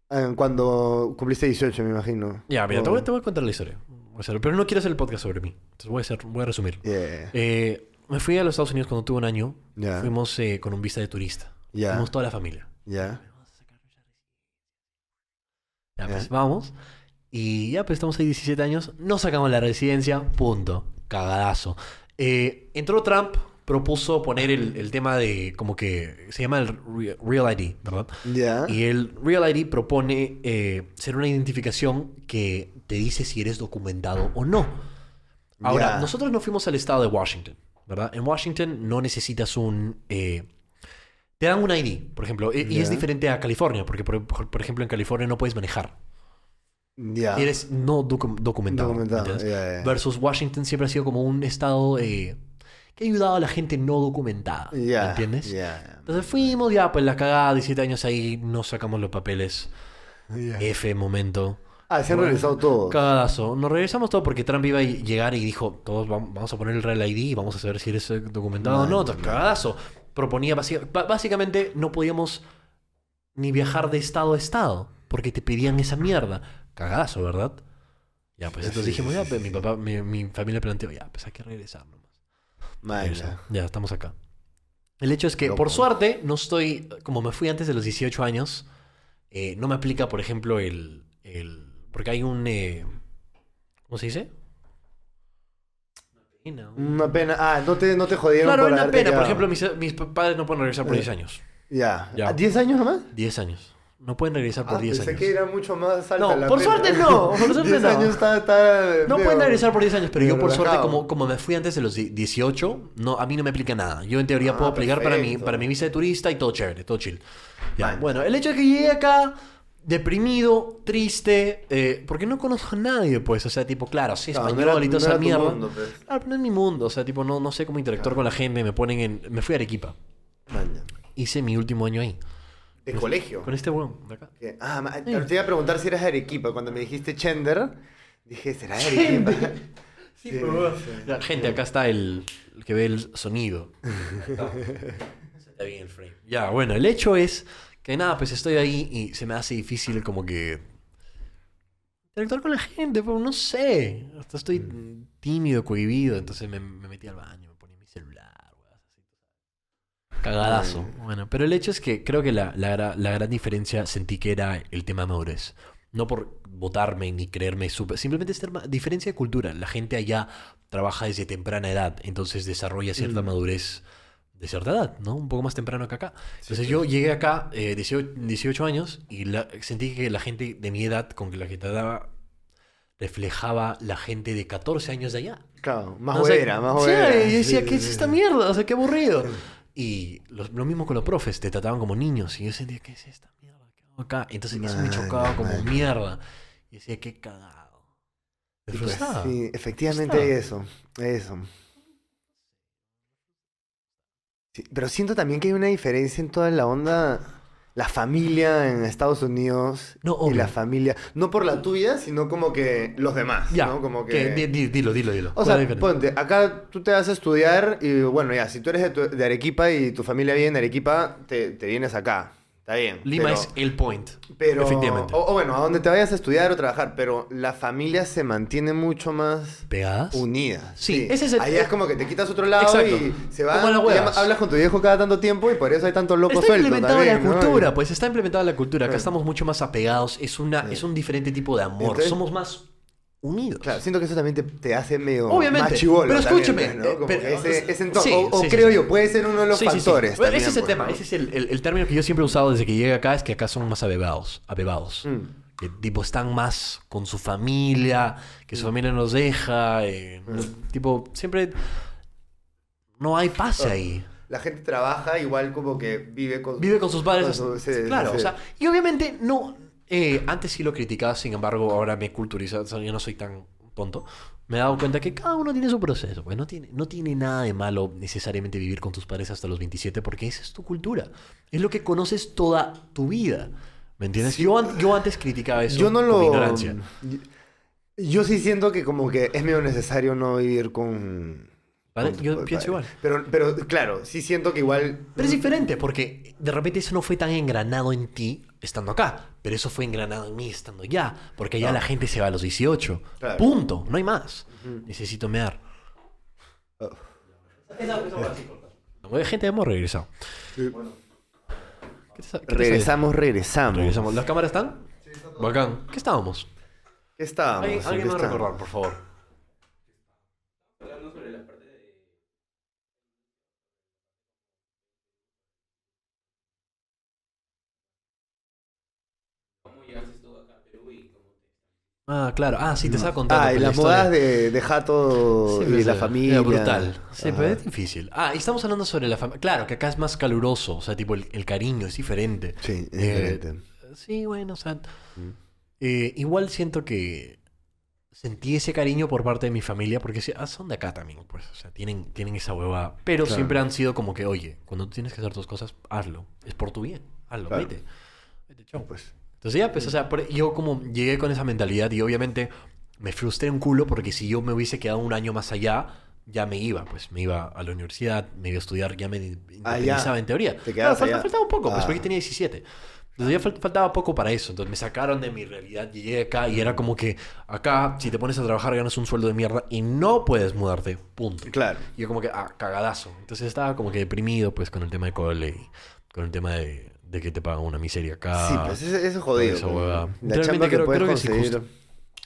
eh, cuando cumpliste 18, me imagino? Ya, mira, te, voy, te voy a contar la historia. Voy a hacer- pero no quiero hacer el podcast sobre mí. Entonces voy a, hacer, voy a resumir. Yeah. Eh, me fui a los Estados Unidos cuando tuve un año. Ya. Fuimos eh, con un visa de turista. Ya. Fuimos toda la familia. Ya. Ya, pues vamos. Y ya, pues estamos ahí 17 años. No sacamos la residencia. Punto. Cagadazo. Eh, entró Trump, propuso poner el, el tema de como que se llama el Re- Real ID, ¿verdad? Ya. Y el Real ID propone eh, ser una identificación que te dice si eres documentado o no. Ahora, nosotros no fuimos al estado de Washington, ¿verdad? En Washington no necesitas un... eh, te dan un ID, por ejemplo, y, y es diferente a California, porque por, por- ejemplo en California no puedes manejar. Ya. Eres no docu- documentado. Documentado. Versus Washington siempre ha sido como un estado eh, que ha ayudado a la gente no documentada. Ya. ¿Entiendes? Ya. Entonces fuimos, ya, pues la cagada, 17 años ahí, no sacamos los papeles. F momento. Ah, se han realizado todo. Cagadazo. Nos regresamos todo porque Trump iba a llegar y dijo, todos vam- vamos a poner el Real ID y vamos a saber si eres eh, documentado o no. Cagadazo. Proponía, básicamente, no podíamos ni viajar de estado a estado porque te pedían esa mierda. Cagadazo, ¿verdad? Ya, pues entonces dijimos, ya, pues sí. mi papá, mi, mi familia planteó, ya, pues hay que regresar nomás. Ya, estamos acá. El hecho es que, Loco. por suerte, no estoy. Como me fui antes de los 18 años, eh, no me aplica, por ejemplo, el. el porque hay un. eh, ¿Cómo se dice? Una pena. un- Una pena. Ah, no te, no te jodieron Claro, por una pena. Por quedado. ejemplo, mis, mis padres no pueden regresar por Eh. 10 años. Ya. Ya. ¿A ¿10 años nomás? 10 años. No pueden regresar por Ah, 10 pensé años. que era mucho más alta No, la por pena. suerte no, por *laughs* suerte 10 no. años está... está No medio- pueden regresar por 10 años, pero yo por suerte, relajado. como, como me fui antes de los di- 18, no, a mí no me aplica nada. Yo en teoría Ah, puedo aplicar para mi, para mi visa de turista y todo chévere, todo chill. Ya, bueno, el hecho de que llegué acá deprimido, triste, eh, porque no conozco a nadie, pues, o sea, tipo, claro, sí, No, no español era- y toda no esa mierda. mundo, pues. Claro, pero no es mi mundo, o sea, tipo, no, no sé cómo interactuar Claro. con la gente, me ponen en... Me fui a Arequipa, Man, ya. hice mi último año ahí, De colegio. con este weón de acá. Ah, ma- Sí. te iba a preguntar si eras de Arequipa. Cuando me dijiste Chender, dije, ¿será de Arequipa? *laughs* Sí, Sí, pero, sí. Gente, acá está el, el que ve el sonido. *laughs* Está bien el frame. Ya, bueno, el hecho es que nada, pues estoy ahí y se me hace difícil como que interactuar con la gente, pero no sé. Hasta estoy Mm. tímido, cohibido, entonces me, me metí al baño, me ponía mi celular, weas, así. Cagadazo. Bueno, pero el hecho es que creo que la, la, la gran diferencia sentí que era el tema madurez. No por votarme ni creerme súper. Simplemente es diferencia de cultura. La gente allá trabaja desde temprana edad, entonces desarrolla cierta Mm. madurez de cierta edad, ¿no? Un poco más temprano que acá. Entonces pues. yo llegué acá, eh, 18, 18 años, y la- sentí que la gente de mi edad, con la que trataba, reflejaba la gente de 14 años de allá. Claro, más O sea, más sí, buena. y decía, Sí, ¿qué es sí, esta sí. mierda? O sea, qué aburrido. Y lo, lo mismo con los profes, te trataban como niños. Y yo sentía, ¿qué es esta mierda? ¿Qué hago acá? Entonces eso me Man, chocaba como man. mierda. Y decía, qué cagado. Pues, sí, efectivamente eso, eso. Sí, pero siento también que hay una diferencia en toda la onda, la familia en Estados Unidos No, y la familia, no por la tuya, sino como que los demás, Ya, ¿no? Como que- que... di- di- dilo, dilo, dilo. O ¿Cuál sea, ponte, acá tú te vas a estudiar y bueno, ya, si tú eres de, tu- de Arequipa y tu familia vive en Arequipa, te, te vienes acá. Está bien. Lima pero- es el point. pero, Efectivamente. O, o bueno, a donde te vayas a estudiar o trabajar, pero la familia se mantiene mucho más ¿Pegadas? unida. Sí, ese es el- Allá es como que te quitas otro lado Exacto. y se va. Como huevas. hablas con tu viejo cada tanto tiempo y por eso hay tanto loco Está suelto implementada la cultura, Y- pues está implementada la cultura. Acá Sí. estamos mucho más apegados. Es, una, Sí. es un diferente tipo de amor. Entonces- Somos más unidos. Claro, siento que eso también te, te hace medio Obviamente, pero también, escúchame, ¿no? Como pero- que ese, ese entorno. Sí, o o sí, creo sí. yo, puede ser uno de los Sí, sí, sí. factores. También, ese es el pues, tema. ¿no? Ese es el, el- el término que yo siempre he usado desde que llegué acá. Es que acá son más abebados. abebados. Mm. Que tipo están más con su familia, que su familia nos deja. eh, no- tipo, siempre no hay pase Ah. ahí. La gente trabaja igual como que vive con... Vive con sus padres. con su- sí, sí, claro, sí. o sea, y obviamente no. Eh, antes sí lo criticaba, sin embargo, ahora me he culturizado. yo no soy tan tonto. Me he dado cuenta que cada uno tiene su proceso. Pues no tiene, no tiene nada de malo necesariamente vivir con tus padres hasta los 27, porque esa es tu cultura. Es lo que conoces toda tu vida. ¿Me entiendes? Yo, an- yo antes criticaba eso Yo no por lo... ignorancia. Yo sí siento que como que es medio necesario no vivir con... ¿Vale? Yo padre. pienso igual. Pero, pero claro, sí siento que igual... Pero es diferente, porque de repente eso no fue tan engranado en ti estando acá, pero eso fue engranado en mí estando allá, porque allá Claro. la gente se va a los 18. Claro. Punto, no hay más. Necesito mear. Oh. Oye, gente, hemos regresado. Sí. ¿Qué te sa- qué te Regresamos, regresamos. ¿Las cámaras están? Bacán. ¿Qué estábamos? ¿Qué estábamos? ¿Alguien, ¿En alguien qué me va a recordar, por favor? Ah, claro. Ah, sí, te estaba contando. Ah, y pues, la las modas de, de Jato Sí, y pues, la era- familia. Era brutal. Sí, Ajá. pero es difícil. Ah, y estamos hablando sobre la familia. Claro, que acá es más caluroso. O sea, tipo, el, el cariño es diferente. Sí, es Eh, diferente. Sí, bueno, o sea. Mm. eh, igual siento que sentí ese cariño por parte de mi familia porque ah, son de acá también, pues. O sea, tienen, tienen esa hueva. Pero Claro. siempre han sido como que, oye, cuando tú tienes que hacer tus cosas, hazlo. Es por tu bien. Hazlo, Claro. vete. Vete, chao. Pues, Entonces ya, pues, o sea, por- yo como llegué con esa mentalidad y obviamente me frustré un culo porque si yo me hubiese quedado un año más allá, ya me iba, pues me iba a la universidad, me iba a estudiar, ya me independizaba en teoría. Te quedabas falta- allá. faltaba un poco, pues Ah. porque tenía 17. Entonces ya fal- faltaba poco para eso. Entonces me sacaron de mi realidad, llegué acá y era como que acá, si te pones a trabajar, ganas un sueldo de mierda y no puedes mudarte. Punto. claro. Y yo como que, ah, cagadazo. Entonces estaba como que deprimido, pues, con el tema de cole y con el tema de, de que te pagan una miseria acá. sí, pues eso, eso es jodido. esa huevada. La Realmente chamba que creo- creo que sí, conseguir. justo.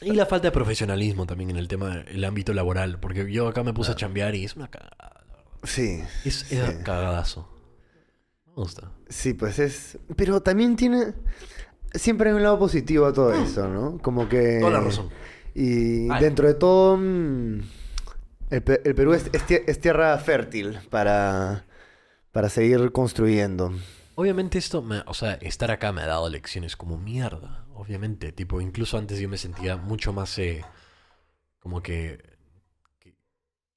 Y la falta de profesionalismo también en el tema del ámbito laboral. Porque yo acá me puse a chambear y es una cagada. Sí. Es, sí. es cagadazo. Me gusta. Sí, pues es. Pero también tiene. Siempre hay un lado positivo a todo eso, ¿no? Como que. Toda la razón. Y Ay. dentro de todo. mm, El, Pe- el Perú es, es es tierra fértil para. Para seguir construyendo. Obviamente esto, me- o sea, estar acá me ha dado lecciones como mierda, obviamente. Tipo, incluso antes yo me sentía mucho más eh, como que, que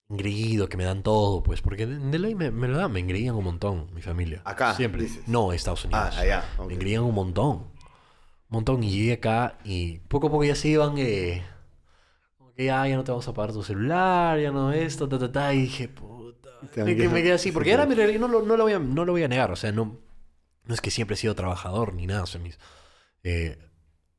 engreído, que me dan todo, pues, porque de, de ley me, me lo dan, me engreían un montón, mi familia. Acá, Siempre. dices. No, Estados Unidos. Ah, allá. ok. Me engreían un montón. Un montón. Y llegué acá y poco a poco ya se iban, eh, como que ya, ya no te vamos a pagar tu celular, ya no esto, ta, ta, ta. Y dije, puta. Me, quedé así, porque era mi realidad, no no, lo voy a, no lo voy a negar. O sea, no, no es que siempre he sido trabajador ni nada. O sea, mis, eh,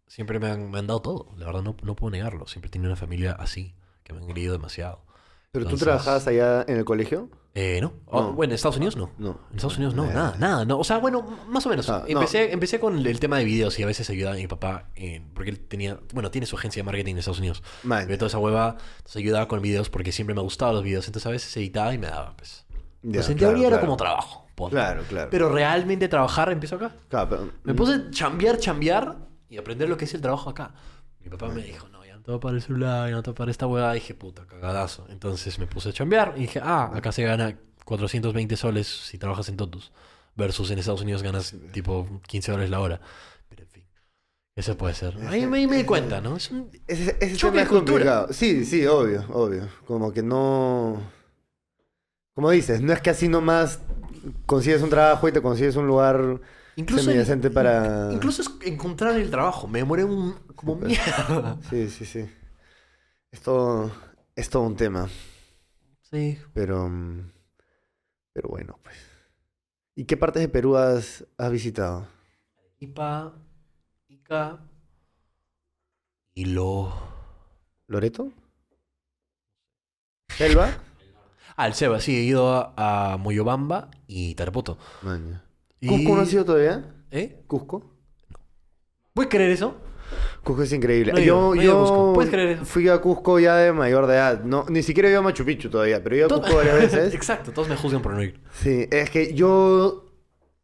siempre me han, me han dado todo. La verdad, no, no puedo negarlo. Siempre he tenido una familia así, que me han querido demasiado. ¿Pero tú trabajabas allá en el colegio? Eh, no. No. Bueno, en Estados Unidos no. No. En Estados Unidos no, Eh, nada, nada. No. O sea, bueno, más o menos. Ah, no. empecé, empecé con el tema de videos y a veces ayudaba a mi papá, porque él tenía, bueno, tiene su agencia de marketing en Estados Unidos. Ve toda esa hueva, entonces ayudaba con videos porque siempre me gustaban los videos, entonces a veces editaba y me daba, pues. ya, Entonces en claro, teoría era como trabajo. Ponte. Claro, claro. Pero realmente trabajar empezó acá. Claro, pero- Me puse a chambear, chambear y aprender lo que es el trabajo acá. Mi papá me dijo, no, ya no te voy a pagar el celular, ya no te voy a pagar esta hueá. dije, puta, cagadazo. Entonces me puse a chambear y dije, ah, acá se gana 420 soles si trabajas en Totus. Versus en Estados Unidos ganas tipo 15 dólares la hora. Pero en fin, eso puede ser. Ahí me, me di cuenta, ¿no? Es un- Ese, ese Choque tema de es cultura. complicado. Sí, sí, obvio, obvio. Como que no. Como dices, no es que así nomás consigues un trabajo y te consigues un lugar Incluso, semidecente para. incluso es encontrar el trabajo. Me demoré un, como mierda. Sí, sí, sí. Es todo, es todo un tema. Sí. Pero. Pero bueno, pues. ¿Y qué partes de Perú has, has visitado? Ipa, Ica, Hilo. ¿Loreto? ¿Selva? El Seba, sí, he ido a, a Moyobamba y Tarapoto. Maña. Y- ¿Cusco no has ido todavía? ¿Eh? ¿Cusco? ¿Puedes creer eso? Cusco es increíble. No yo no yo Cusco. ¿Puedes creer eso? fui a Cusco ya de mayor de edad. No, ni siquiera ido a Machu Picchu todavía, pero ido a Cusco varias *laughs* veces. Exacto, todos me juzgan por no ir. Sí, es que yo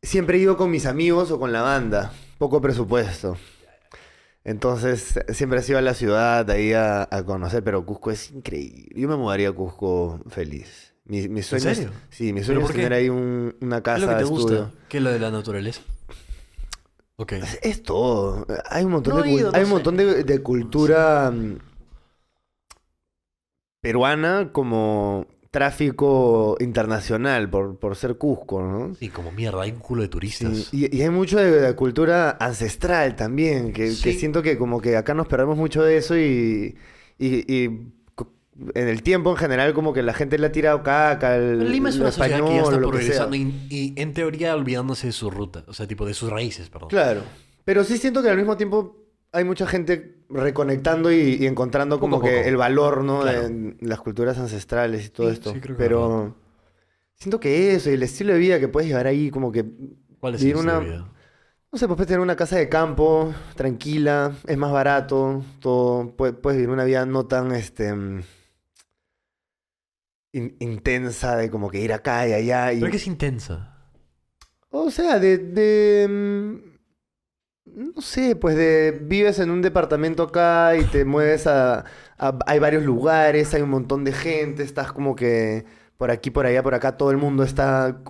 siempre he ido con mis amigos o con la banda. Poco presupuesto. Entonces, siempre he ido a la ciudad ahí a, a conocer, pero Cusco es increíble. Yo me mudaría a Cusco feliz. Mi, mi sueño es- serio? sí, mi ¿Pero sueño es tener ahí un- una ¿Qué es lo casa que te estudio. gusta? ¿Qué es lo de la naturaleza? Ok. Es, es todo. Hay un montón No de, he cul- ido, no hay un sé. montón de, de cultura mm, peruana como tráfico internacional por, por ser Cusco, ¿no? Sí, como mierda, hay un culo de turistas. Sí, Y, y hay mucho de, de cultura ancestral también, que, siento que como que acá nos perdemos mucho de eso y, y- en el tiempo en general como que la gente le ha tirado caca, Pero Lima es una sociedad que ya español, está progresando y, y en teoría olvidándose de su ruta, o sea, tipo de sus raíces, perdón. Claro, pero sí siento que al mismo tiempo hay mucha gente reconectando y, y encontrando como poco. que el valor, ¿no? Claro. En las culturas ancestrales y todo Sí, esto. sí, creo que pero siento que eso y el estilo de vida que puedes llevar ahí como que ¿Cuál es el estilo una- de vida? No sé, pues puedes tener una casa de campo, tranquila, es más barato, todo, puedes, puedes vivir una vida no tan, este, mm, in- intensa de como que ir acá y allá y... Pero que es intensa. O sea, de, de, mm, no sé, pues de, vives en un departamento acá y te mueves a, a- hay varios lugares, hay un montón de gente, estás como que por aquí, por allá, por acá, todo el mundo está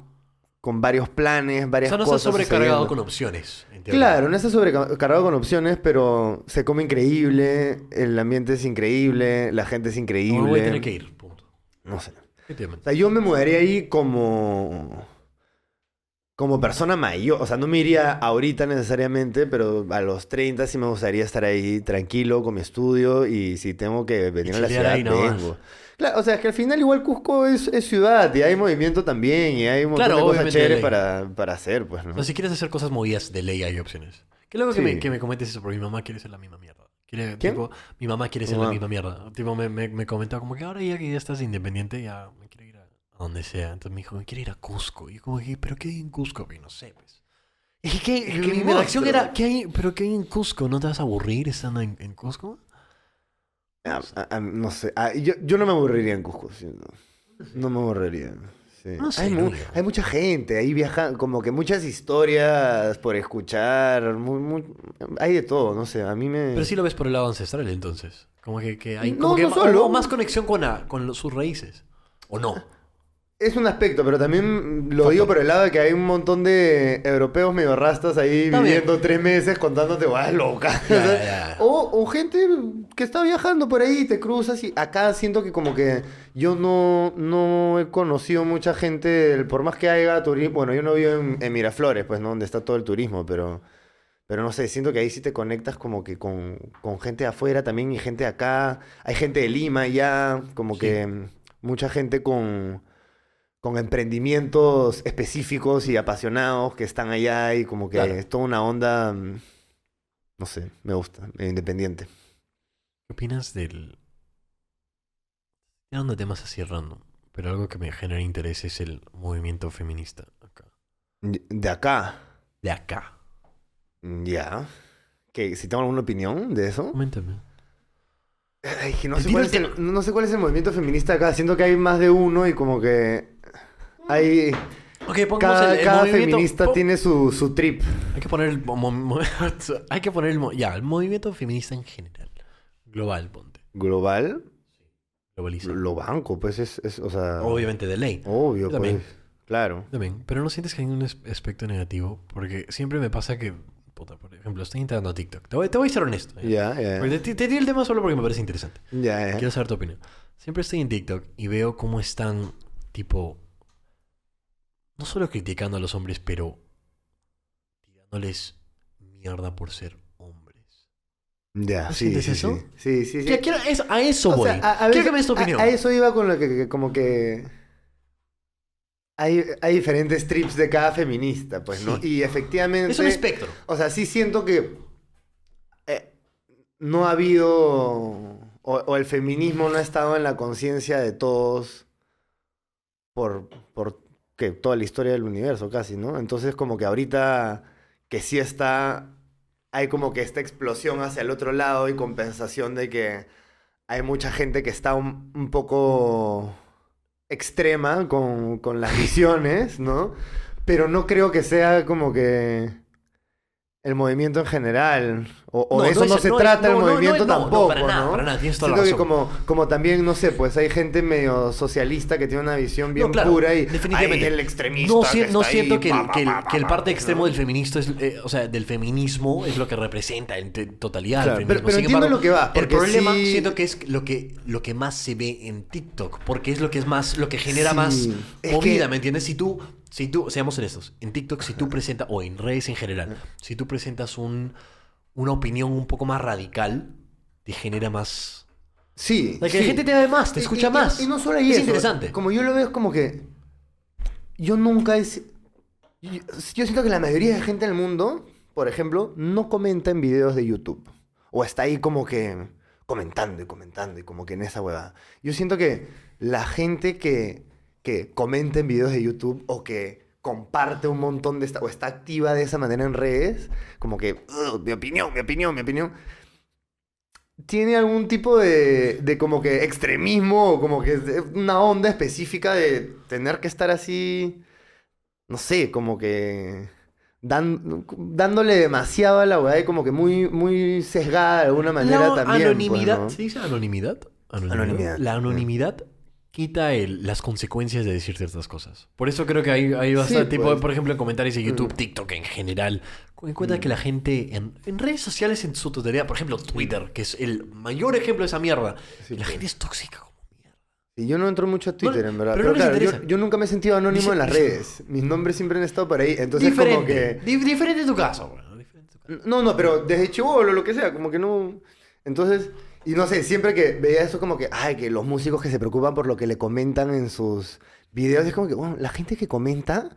con varios planes, O varias sea, no estás cosas sobrecargado sucediendo. con opciones. en. Claro, no está sobrecargado con opciones, pero se come increíble, el ambiente es increíble, la gente es No increíble. me voy a tener que ir, punto. No sé. O sea, yo me mudaría ahí como. Como persona mayor. O sea, no me iría ahorita necesariamente, pero a los 30 sí me gustaría estar ahí tranquilo con mi estudio y si tengo que venir a la ciudad, vengo. Claro, o sea, es que al final igual Cusco es, es ciudad y hay movimiento también y hay un montón Claro, de cosas de chéveres para, para hacer, pues, ¿no? O sea, si quieres hacer cosas movidas de ley hay opciones. Que luego que, me, que me comentes eso, porque mi mamá quiere ser la misma mierda. Quiere, ¿Quién? tipo, mi mamá quiere ser la misma mierda. Tipo, me, me, me comentaba como que ahora ya que ya estás independiente, ya me quiero ir a, donde sea. Entonces me dijo, me quiero ir a Cusco. Y yo como que, ¿pero qué hay en Cusco? Y no sé, pues. Y dije, ¿qué? que mi reacción era, ¿qué hay, ¿pero qué hay en Cusco? ¿No te vas a aburrir estando en, en Cusco? Ah, ah, ah, no sé. Ah, yo, yo no me aburriría en Cusco, siento. No me aburriría. sí. No sé, hay, mu- hay mucha gente ahí viaja, como que muchas historias por escuchar. muy- muy- hay de todo, no sé. A mí me. Pero sí lo ves por el lado ancestral, entonces. Como que, que hay No, como que no solo. más conexión con, con sus raíces. ¿O no? Es un aspecto, pero también lo Foto. digo por el lado de que hay un montón de europeos medio rastas ahí Está bien. viviendo tres meses contándote guay loca. Ya, ya, ya. *laughs* O, o gente que está viajando por ahí, te cruzas y acá siento que como que yo no, no he conocido mucha gente, por más que haya turismo, bueno, yo no vivo en, en Miraflores, pues, ¿no? Donde está todo el turismo, pero, pero no sé, siento que ahí sí te conectas como que con, con gente de afuera también y gente de acá, hay gente de Lima ya, como Sí. que mucha gente con, con emprendimientos específicos y apasionados que están allá y como que Claro. es toda una onda, mm, no sé, me gusta, eh, independiente. ¿Qué opinas del... Tirando temas así random, pero algo que me genera interés es el movimiento feminista acá. De acá, De acá. ya. Que si tengo alguna opinión de eso. Coméntame. Ay, que no sé, cuál es el, no sé cuál es el movimiento feminista acá. Siento que hay más de uno y como que hay... Ok, pongamos Cada, el, el cada feminista po- tiene su, su trip. Hay que poner el... *laughs* hay que poner el... Ya, el movimiento feminista en general. Global, ponte. Global, Globaliza. lo banco, pues es, es, o sea... Obviamente de ley. Obvio, también. pues. Claro. También, pero no sientes que hay un aspecto negativo, porque siempre me pasa que, puta, por ejemplo, estoy entrando a TikTok. Te voy, te voy a ser honesto. ¿ya? Ya, ya. Porque Te, te di el tema solo porque me parece interesante. Ya, ya. Quiero saber tu opinión. Siempre estoy en TikTok y veo cómo están, tipo, no solo criticando a los hombres, pero tirándoles mierda por ser hombres. Ya, ¿No sí, sí, eso? sí. Sí, sí, es- a eso O voy. sea, a- a quiero veces- que me des tu a- eso iba con lo que, que- como que... Hay, hay diferentes trips de cada feminista, pues, ¿no? Sí. Y efectivamente... es un espectro. O sea, sí siento que eh, no ha habido, o, o el feminismo no ha estado en la conciencia de todos por, por que toda la historia del universo casi, ¿no? Entonces como que ahorita que sí está, hay como que esta explosión hacia el otro lado y compensación de que hay mucha gente que está un, poco extrema con, con las visiones, ¿no? Pero no creo que sea como que el movimiento en general. O, o No, de no eso es- no, se no trata no, el no, no, movimiento no, no, tampoco, para nada, ¿no? para nada, tienes toda la Siento que razón. como, como también, no sé, pues hay gente medio socialista que tiene una visión bien No, claro, pura y definitivamente. el extremista No, que si- no está siento ahí, que el, que el- que el pa, parte pa, extremo ¿no? del feminista es, eh, o sea, del feminismo es lo que representa en totalidad Claro, el pero- feminismo. pero Sin entiendo embargo, lo que va, El problema sí- siento que es lo que lo que más se ve en TikTok, porque es lo que es más lo que genera Sí, más movida, que- ¿me entiendes? Si tú si tú seamos honestos, en TikTok si tú presentas o en redes en general, si tú presentas un una opinión un poco más radical, te genera más Sí. Que la gente te ve más, te Y- escucha y- más. Y, no solo ahí Es eso, interesante. Como yo lo veo es como que. Yo nunca es. Yo, yo siento que la mayoría de gente en el mundo, por ejemplo, no comenta en videos de YouTube. O está ahí como que comentando y comentando y como que en esa huevada. Yo siento que la gente que, que comenta en videos de YouTube o que comparte un montón de esta, o está activa de esa manera en redes, como que, "Ugh, mi opinión, mi opinión, mi opinión, tiene algún tipo de, de como que extremismo o como que una onda específica de tener que estar así, no sé, como que dan- dándole demasiado a la weá y como que muy, muy sesgada de alguna manera la también. pues, anonimidad, ¿no? ¿se dice anonimidad? Anonimidad. La anonimidad quita el- las consecuencias de decir ciertas cosas. Por eso creo que hay, hay bastante tipo, pues. por ejemplo, en comentarios de YouTube, Mm. TikTok en general. En cuenta que la gente en, en redes sociales en su totalidad, por ejemplo, Twitter, que es el mayor ejemplo de esa mierda, Sí, la pues. gente es tóxica como mierda. Y yo no entro mucho a Twitter, en verdad. pero Pero, no claro, yo, yo nunca me he sentido anónimo Dice- en las redes. Mis nombres siempre han estado por ahí. Entonces diferente, como que... di- diferente en tu caso, bueno, diferente en tu caso. No, no, pero desde chivolo, lo que sea, como que no. Entonces, y no sé, siempre que veía eso, como que, ay, que los músicos que se preocupan por lo que le comentan en sus videos, es como que, bueno, la gente que comenta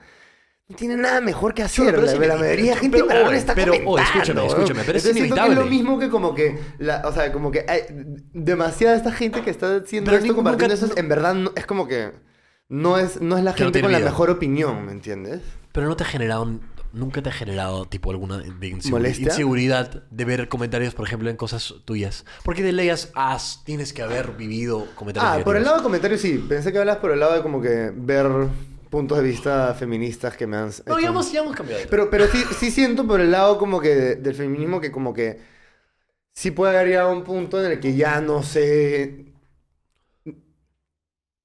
no tiene nada mejor que hacer. pero la, es la inevitable. mayoría de gente Pero, está pero, comentando. escúchame, escúchame, pero es Entonces, siento que es lo inevitable. mismo que como que, la, o sea, como que hay demasiada esta gente que está haciendo Pero esto, ni- compartiendo nunca- eso, en verdad no- es como que no es, no es la no gente con la mejor opinión, ¿me entiendes? Pero no te ha generado, nunca te ha generado tipo alguna inseguridad de ver comentarios, por ejemplo, en cosas tuyas. Porque de leyes as tienes que haber vivido comentarios Ah, por el lado de comentarios sí. Pensé que hablas por el lado de como que ver puntos de vista feministas que me han... No, hecho- ya hemos, ya hemos cambiado. Pero, pero sí, sí siento por el lado como que de- del feminismo que como que sí puede haber llegado a un punto en el que ya no sé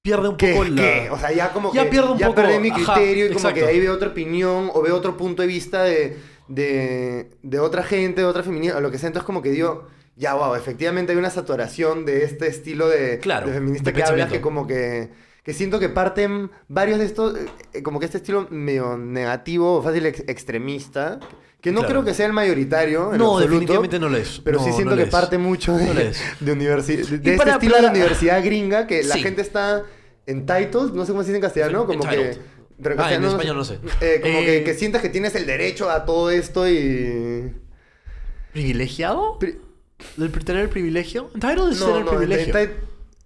pierde un poco la... qué. O sea, ya como Ya que pierde un ya poco- perdí mi ajá, criterio y como exacto. que ahí veo otra opinión o veo otro punto de vista de, de, de otra gente, de otra feminista, lo que sea. Entonces como que digo, ya, wow, efectivamente hay una saturación de este estilo de, Claro, de feminista de que hablas que como que... Que siento que parten varios de estos, eh, como que este estilo medio negativo o fácil ex- extremista, que no Claro. creo que sea el mayoritario. en No, absoluto, definitivamente no lo es. Pero No, sí no siento lo que es. parte mucho de, No es. de, universi- de, de este estilo de universidad gringa que la Sí. gente está entitled, no sé cómo se dice en castellano, como que... Entitled. Pero Ah, en español no sé. Eh, como Eh, que, que sientas que tienes el derecho a todo esto y... ¿Privilegiado? Pri- ¿Del tener el privilegio? Entitled es No, tener no, privilegio. enti-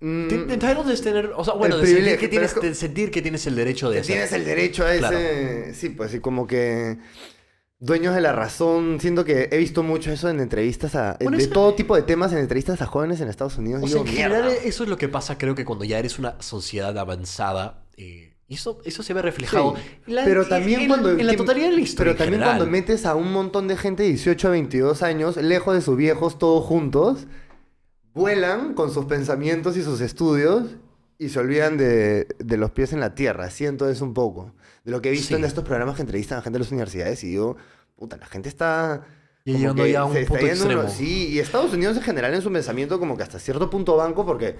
mm, Entitled es tener... O sea, bueno, El de sentir, privilegio, que tienes, es de sentir que tienes el derecho de que hacer. tienes el derecho a ese... Claro. Sí, pues, y como que... Dueños de la razón, siento que he visto mucho eso en entrevistas a... Bueno, de eso- todo tipo de temas en entrevistas a jóvenes en Estados Unidos. O Digo, sea, en "Mierda". general eso es lo que pasa, creo que cuando ya eres una sociedad avanzada, eh, eso, eso se ve reflejado Sí, en la- pero también en, cuando... en la totalidad de la historia. Pero también general. cuando metes a un montón de gente de 18 a 22 años, lejos de sus viejos, todos juntos, vuelan con sus pensamientos y sus estudios y se olvidan de, de los pies en la tierra. Siento eso un poco. De lo que he visto Sí. en estos programas que entrevistan a gente de las universidades y digo, puta, la gente está... Llegando que ya a un punto yendo uno- sí, y Estados Unidos en general en su pensamiento como que hasta cierto punto banco porque...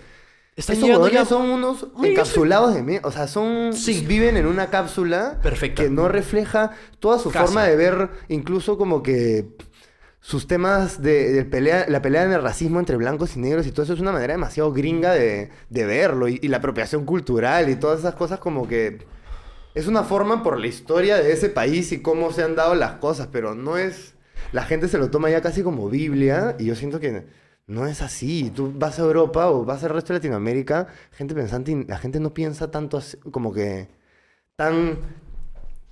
Están huevones ya- son unos encapsulados de mí. O sea, son. Sí. Viven en una cápsula. Perfecta. Que no refleja toda su Casa. forma de ver, incluso como que. Sus temas de, de pelea, la pelea en el racismo entre blancos y negros y todo eso es una manera demasiado gringa de, de verlo. Y, y la apropiación cultural y todas esas cosas como que. Es una forma por la historia de ese país y cómo se han dado las cosas, pero no es. La gente se lo toma ya casi como Biblia y yo siento que no es así. Tú vas a Europa o vas al resto de Latinoamérica, gente pensante, y la gente no piensa tanto así, como que tan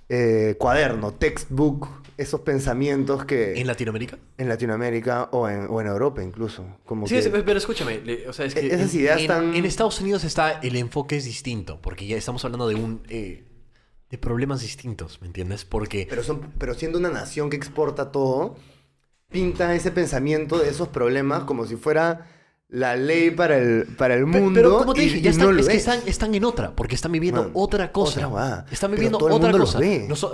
eh, cuaderno, textbook, esos pensamientos que ¿En Latinoamérica? en Latinoamérica o en, o en Europa incluso. Como Sí, que- pero escúchame, le- o sea, es que Esas en, ideas en- tan- en Estados Unidos está el enfoque es distinto, porque ya estamos hablando de un eh, de problemas distintos, ¿me entiendes? Porque... Pero, son, pero siendo una nación que exporta todo, pinta ese pensamiento de esos problemas como si fuera la ley para el, para el mundo. Pero como te dije, y ya están, es que es. están, están en otra, porque están viviendo Man, otra cosa. otra están viviendo todo otra cosa.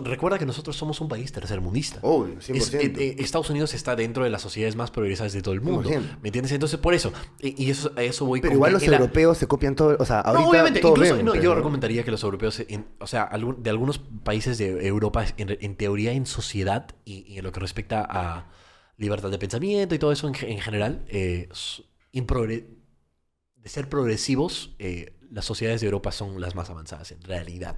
recuerda que nosotros somos un país tercermundista. Obvio, Es- 100%. eh, eh, Estados Unidos está dentro de las sociedades más progresivas de todo el mundo. 100%. ¿Me entiendes? Entonces, por eso. Y, y eso, a eso voy pero con igual los la- europeos se copian todo. O sea, ahorita no, obviamente, todos incluso ven, no, yo recomendaría que los europeos, en- o sea, de algunos países de Europa, en, en teoría, en sociedad y, y en lo que respecta a libertad de pensamiento y todo eso en, ge- en general, eh, de ser progresivos, eh, las sociedades de Europa son las más avanzadas, en realidad.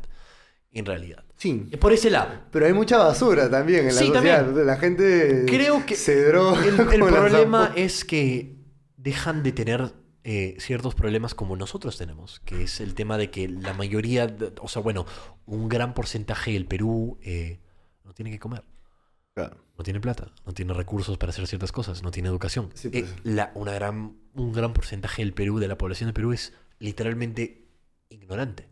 En realidad. Sí. Eh, Por ese lado. Pero hay mucha basura también en la sociedad. también. La gente Creo que se droga. El, *laughs* problema es que dejan de tener eh, ciertos problemas como nosotros tenemos, que es el tema de que la mayoría, de- o sea, bueno, un gran porcentaje del Perú eh, no tiene que comer, Claro. no tiene plata, no tiene recursos para hacer ciertas cosas, no tiene educación. Sí, Eh, pues. la- una gran, un gran porcentaje del Perú, de la población de Perú, es literalmente ignorante.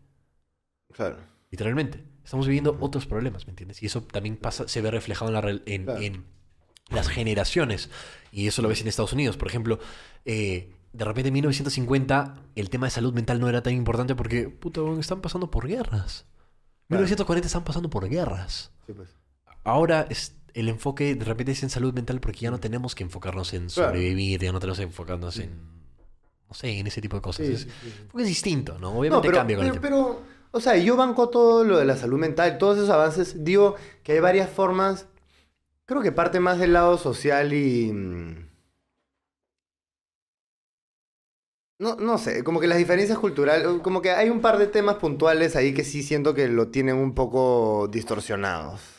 Claro. Literalmente. Estamos viviendo otros problemas, ¿me entiendes? Y eso también pasa, se ve reflejado en, la en, Claro. en las generaciones. Y eso lo ves en Estados Unidos. Por ejemplo, eh, de repente en 1950 el tema de salud mental no era tan importante porque, puta, están pasando por guerras. Claro. 1940 están pasando por guerras. Sí, pues. Ahora es, el enfoque de repente es en salud mental porque ya no tenemos que enfocarnos en Claro. sobrevivir, ya no tenemos que enfocarnos en, no sé, en ese tipo de cosas. Sí, es, sí, sí, sí. porque es distinto, ¿no? No, Obviamente pero, cambia con el pero, tiempo. pero, o sea, yo banco todo lo de la salud mental, todos esos avances. Digo que hay varias formas. Creo que parte más del lado social y. mm, No, no sé, como que las diferencias culturales, como que hay un par de temas puntuales ahí que sí siento que lo tienen un poco distorsionados.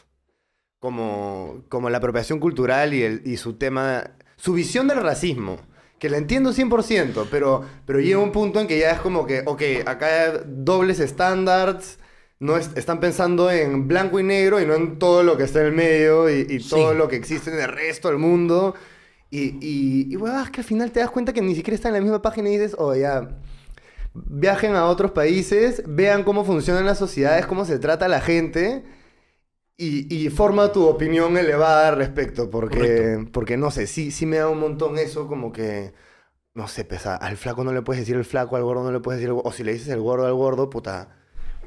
Como, como la apropiación cultural y, el, y su tema, su visión del racismo, que la entiendo 100%, pero, pero llega un punto en que ya es como que, ok, acá hay dobles estándares, no es- están pensando en blanco y negro y no en todo lo que está en el medio y, y Sí. todo lo que existe en el resto del mundo. Y, y, y que al final te das cuenta que ni siquiera están en la misma página y dices, oh, ya, viajen a otros países, vean cómo funcionan las sociedades, cómo se trata a la gente y, y forma tu opinión elevada al respecto, porque, Correcto. porque no sé, sí, sí me da un montón eso, como que, no sé, pesa, al flaco no le puedes decir el flaco, al gordo no le puedes decir el gordo, o si le dices el gordo al gordo, puta,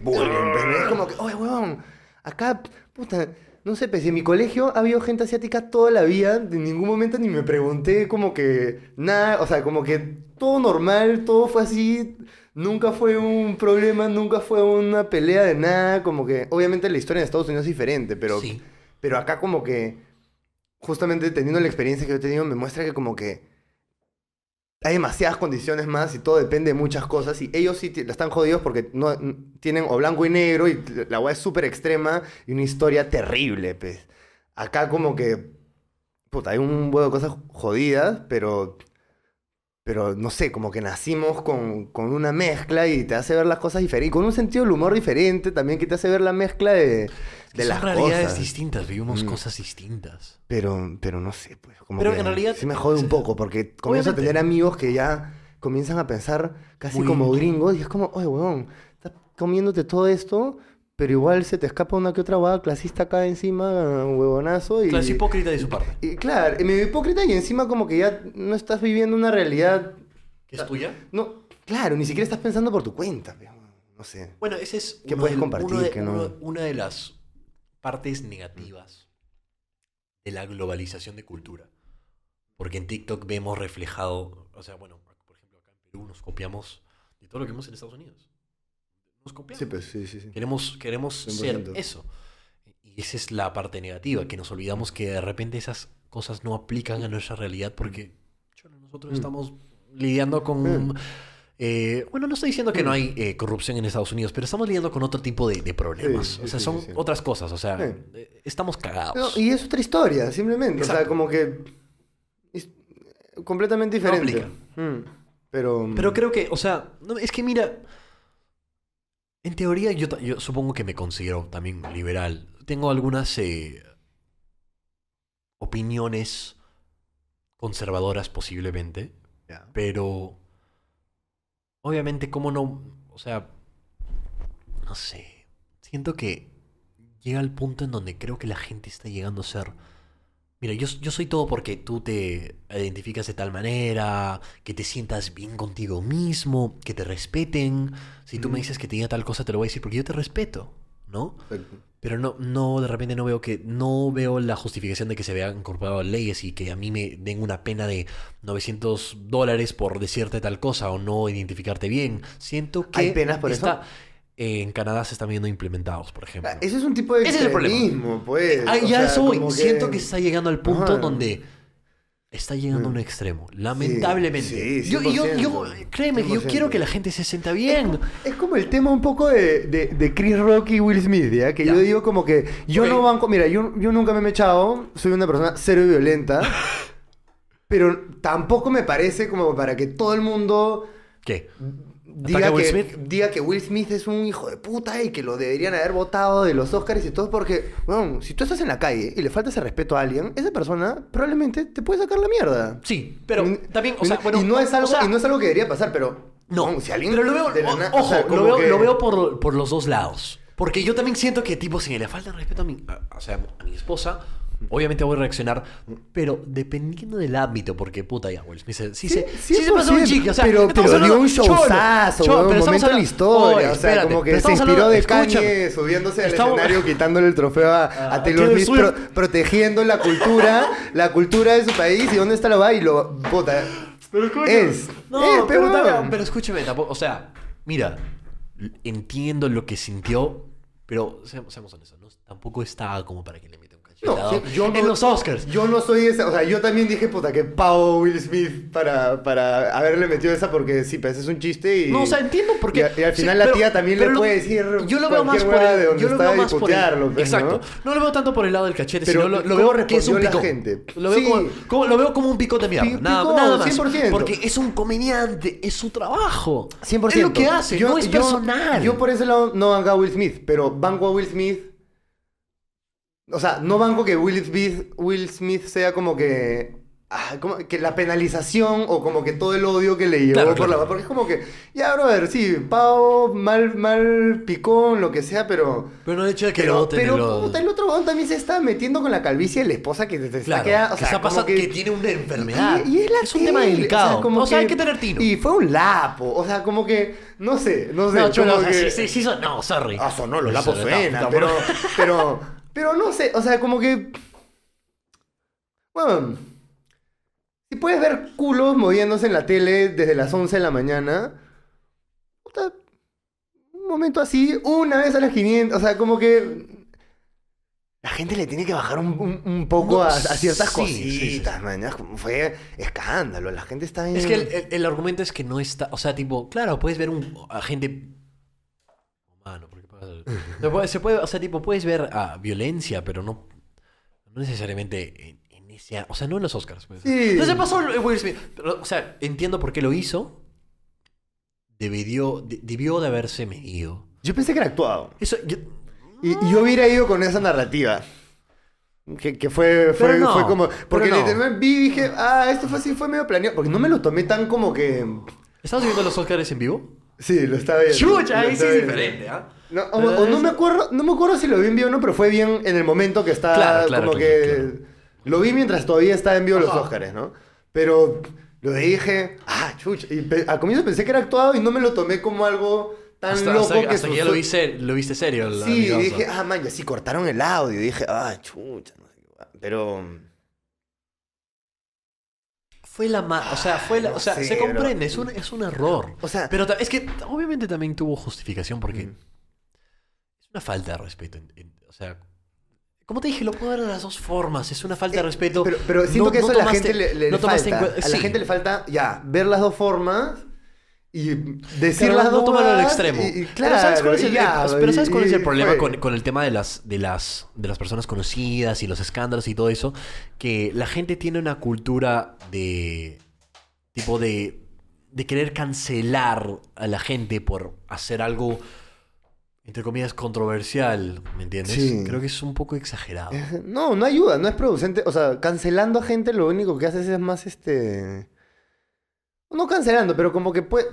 bullying, es como que, oye, huevón, acá, puta, no sé, pues en mi colegio ha habido gente asiática toda la vida, en ningún momento ni me pregunté como que nada, o sea, como que todo normal, todo fue así, nunca fue un problema, nunca fue una pelea de nada, como que obviamente la historia en Estados Unidos es diferente, pero, Sí. pero acá como que, justamente teniendo la experiencia que yo he tenido, me muestra que como que hay demasiadas condiciones más y todo depende de muchas cosas. Y ellos sí ti- están jodidos porque no, tienen o blanco y negro y la weá es súper extrema y una historia terrible, pues. Acá como que, puta, hay un huevo de cosas jodidas, pero, pero no sé, como que nacimos con, con una mezcla y te hace ver las cosas diferentes. Y con un sentido del humor diferente también que te hace ver la mezcla de, de son las realidades cosas. distintas, vivimos Mm. cosas distintas. Pero, pero no sé, pues. Como Pero que en realidad- Sí me jode un poco, porque comienzo a tener amigos que ya comienzan a pensar casi Muy- como gringos, y es como, oye, weón, estás comiéndote todo esto, pero igual se te escapa una que otra hueá clasista acá encima, huevonazo. Y, Claro, es hipócrita de su parte. y claro, y medio hipócrita, y encima como que ya no estás viviendo una realidad. ¿Que es tuya? No, claro, ni siquiera estás pensando por tu cuenta, no sé. Bueno, ese es ¿Qué uno puedes del- compartir, uno de- que no? uno- una de las partes negativas de la globalización de cultura. Porque en TikTok vemos reflejado, o sea, bueno, por ejemplo, acá en Perú nos copiamos de todo lo que vemos en Estados Unidos. Nos copiamos. Sí, pues, sí, sí. Queremos, queremos ser 100%. eso. Y esa es la parte negativa, que nos olvidamos que de repente esas cosas no aplican a nuestra realidad porque nosotros Mm. estamos lidiando con... Mm. eh, bueno, no estoy diciendo que no hay eh, corrupción en Estados Unidos, pero estamos lidiando con otro tipo de, de problemas. Sí, o sea, sí, son sí, otras cosas. O sea, eh, estamos cagados. No, y es otra historia, simplemente. O sea, como que. es completamente No diferente. Mm, Pero. Pero creo que, o sea, no, es que mira, en teoría yo, supongo que me considero también liberal. Tengo algunas eh, opiniones conservadoras posiblemente, pero obviamente cómo no, o sea, no sé, siento que llega al punto en donde creo que la gente está llegando a ser... Mira, yo, yo soy todo porque tú te identificas de tal manera, que te sientas bien contigo mismo, que te respeten. Si tú me dices que te diga tal cosa, te lo voy a decir porque yo te respeto, ¿no? Pero no, no, de repente no veo que, no veo la justificación de que se vean incorporado leyes y que a mí me den una pena de 900 dólares por decirte tal cosa o no identificarte bien. Siento que ¿Hay penas por está, eh, en Canadá se están viendo implementados, por ejemplo. Ah, Eso es un tipo de Ese es el problema. extremismo, pues. Ah, ya sea, eso Siento que está llegando al punto Ajá. donde está llegando a un extremo. Lamentablemente. sí, yo, yo, yo, 100%, créeme que yo 100%. quiero que la gente se sienta bien. Es como el tema un poco de, de, de Chris Rock y Will Smith, ¿ya? Que Ya. yo digo como que yo no banco, mira, yo, yo nunca me he echado, soy una persona cero violenta, *laughs* pero tampoco me parece como para que todo el mundo ¿Qué? Diga ¿Ataca a Will que, Smith? diga que Will Smith es un hijo de puta y que lo deberían haber votado de los Oscars y todo, porque, bueno, si tú estás en la calle y le falta ese respeto a alguien, esa persona probablemente te puede sacar la mierda. Sí, pero Y- también, o sea, bueno, y no es algo, o sea, y no es algo que debería pasar, pero No, si alguien pero lo veo, de la o- na- ojo, o sea, lo veo, que- lo veo por, por los dos lados. Porque yo también siento que, tipo, si le falta respeto a mi, a- o sea, a mi esposa, obviamente voy a reaccionar, pero dependiendo del ámbito, porque puta ya, Will Smith, se- sí, se, sí se pasó un 100%, chique, o sea, pero, pero dio hablando- un cholo, showzazo, cholo, pero un momento en la historia. Oye, o sea, espérate, como que se inspiró hablando- de. Kanye subiéndose al Estamos- escenario, quitándole el trofeo a, a A Taylor pro- protegiendo la cultura, la cultura de su país. ¿Y dónde está la va? Y lo... Puta, Pero Es. No, pero, pero- pero escúchame, tampoco, o sea, mira, entiendo lo que sintió, pero seamos, seamos honestos, ¿no? tampoco estaba como para que le un No, sí, yo no- en los Oscars. Yo no soy esa, o sea, yo también dije, puta, que pavo Will Smith para, para haberle metido esa porque sí, pues es un chiste y... No, o sea, entiendo por qué. Y, y al Sí, final la pero- tía también le puede decir Yo lo veo más por el, yo lo veo más por el, pues, Exacto. ¿no? ¿no? lo veo tanto por el lado del cachete, Pero, sino lo, lo ¿cómo veo que es un la picón. gente? Lo veo, Sí. como, como- lo veo como un picote de mierda. Pi- nada, nada más. 100%. Porque es un comediante, es su trabajo. 100%. Es lo que hace, Yo- no es yo- personal. Yo por ese lado no banco a Will Smith, pero banco a Will Smith. O sea, no banco que Will Smith, Will Smith sea como que. ah, como que la penalización o como que todo el odio que le llevó Claro, por claro. la. Porque es como que. Ya, brother, sí, pavo, mal, mal picón, lo que sea, pero. Pero no el hecho de que lo Pero, voten pero puta, el otro weón también se está metiendo con la calvicie de la esposa que te, te Claro, está quedando. O que sea, está como pasando que, tiene una enfermedad. y, y es, la es un tema delicado. O sea, como hay que tener tino. Y fue un lapo. O sea, como que. No sé, no sé. no, como o sea, que- sí, sí, sí, son- no, sorry. Ah, sonó, los lapos no, suenan, no, pero, no. pero, pero no sé, o sea, como que, bueno, si puedes ver culos moviéndose en la tele desde las 11 de la mañana, puta, un momento así, una vez a las 500, o sea, como que la gente le tiene que bajar un, un- un poco No, a, a ciertas sí, sí, sí. cositas, man, fue escándalo, la gente está bien... Es que el, el- el argumento es que no está. O sea, tipo, claro, puedes ver un a gente. Mano, ¿por qué pagas el- se, puede, se puede- o sea, tipo, puedes ver a violencia, pero no. No necesariamente en, en ese. O sea, no en los Oscars. Pues. Sí. No se pasó Will Smith. Pero, o sea, entiendo por qué lo hizo. Debió, de- debió de haberse medido. Yo pensé que era actuado. Eso. yo- Y, y yo hubiera ido con esa narrativa. Que, que fue, fue, no, fue como. Porque no. literalmente vi y dije, ah, esto fue así, fue medio planeado. Porque no me lo tomé tan como que. ¿Estás viendo los Oscars en vivo? Sí, lo estaba viendo. Chucha, ahí sí es diferente, ¿ah? No, o, o no me acuerdo, no me acuerdo si lo vi en vivo o no, pero fue bien en el momento que estaba Claro, claro, como claro, que. Lo vi mientras todavía estaba en vivo los. Óscares, ¿no? Pero lo dije, ah, chucha. Y pe- al comienzo pensé que era actuado y no me lo tomé como algo tan Hasta, loco hasta- que hasta que ya lo viste, lo viste serio. Sí, dije, ah, man, ya sí cortaron el audio. Dije, ah, chucha. Pero. Fue la ma- o sea, fue la, No o sea, sé, se comprende, es un, es un error. O sea- pero es que obviamente también tuvo justificación porque Mm. es una falta de respeto. en- en- o sea, como te dije, lo puedo ver de las dos formas. Es una falta de respeto. Pero, pero siento No- que eso no a la gente le, falta. A la sí. gente le falta, ya, ver las dos formas y decir Claro, las no tomarlo al extremo. y- y pero ¿sabes cuál es el, ya, pero ¿sabes cuál es el problema con, con el tema de las, de, las, de las personas conocidas y los escándalos y todo eso? Que la gente tiene una cultura de. tipo de. de querer cancelar a la gente por hacer algo. entre comillas, controversial. ¿Me entiendes? Sí. Creo que es un poco exagerado. No, no ayuda, no es producente. O sea, cancelando a gente lo único que haces es más este. No cancelando, pero como que puede.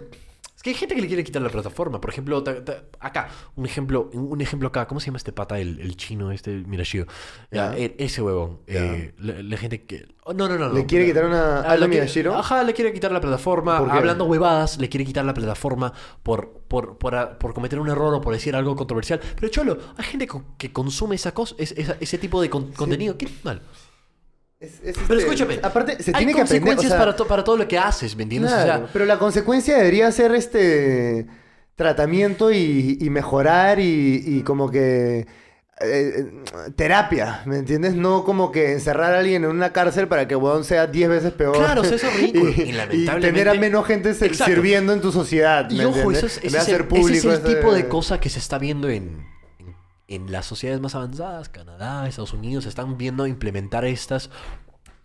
Es que hay gente que le quiere quitar la plataforma. Por ejemplo, ta- ta- acá, un ejemplo, un ejemplo acá, ¿cómo se llama este pata, el, el chino, este Mirashio? E- ese huevón. Ya. eh, la, la gente que. oh, no, no, no. ¿Le no. quiere quitar una Ah, le quiere- Miyashiro? Ajá, le quiere quitar la plataforma. Hablando huevadas, le quiere quitar la plataforma por, por, por, a- por cometer un error o por decir algo controversial. Pero cholo, hay gente que consume esa cosa, es- esa- ese tipo de con- contenido. ¿Qué mal? Es- es Pero este- escúchame, Aparte, se hay tiene que aprender. o consecuencias sea, para, to- para todo lo que haces, ¿me entiendes? O sea, Claro, pero la consecuencia debería ser este tratamiento y, y mejorar y, y como que eh, terapia, ¿me entiendes? No como que encerrar a alguien en una cárcel para que weón sea 10 veces peor. Claro, eso es ridículo. *laughs* Y y, lamentablemente- tener a menos gente ser- sirviendo en tu sociedad. ¿me Y ojo, entiendes? eso es, ese es el, ese es el ese- tipo de cosa que se está viendo en, en, las sociedades más avanzadas, Canadá, Estados Unidos, se están viendo implementar estas.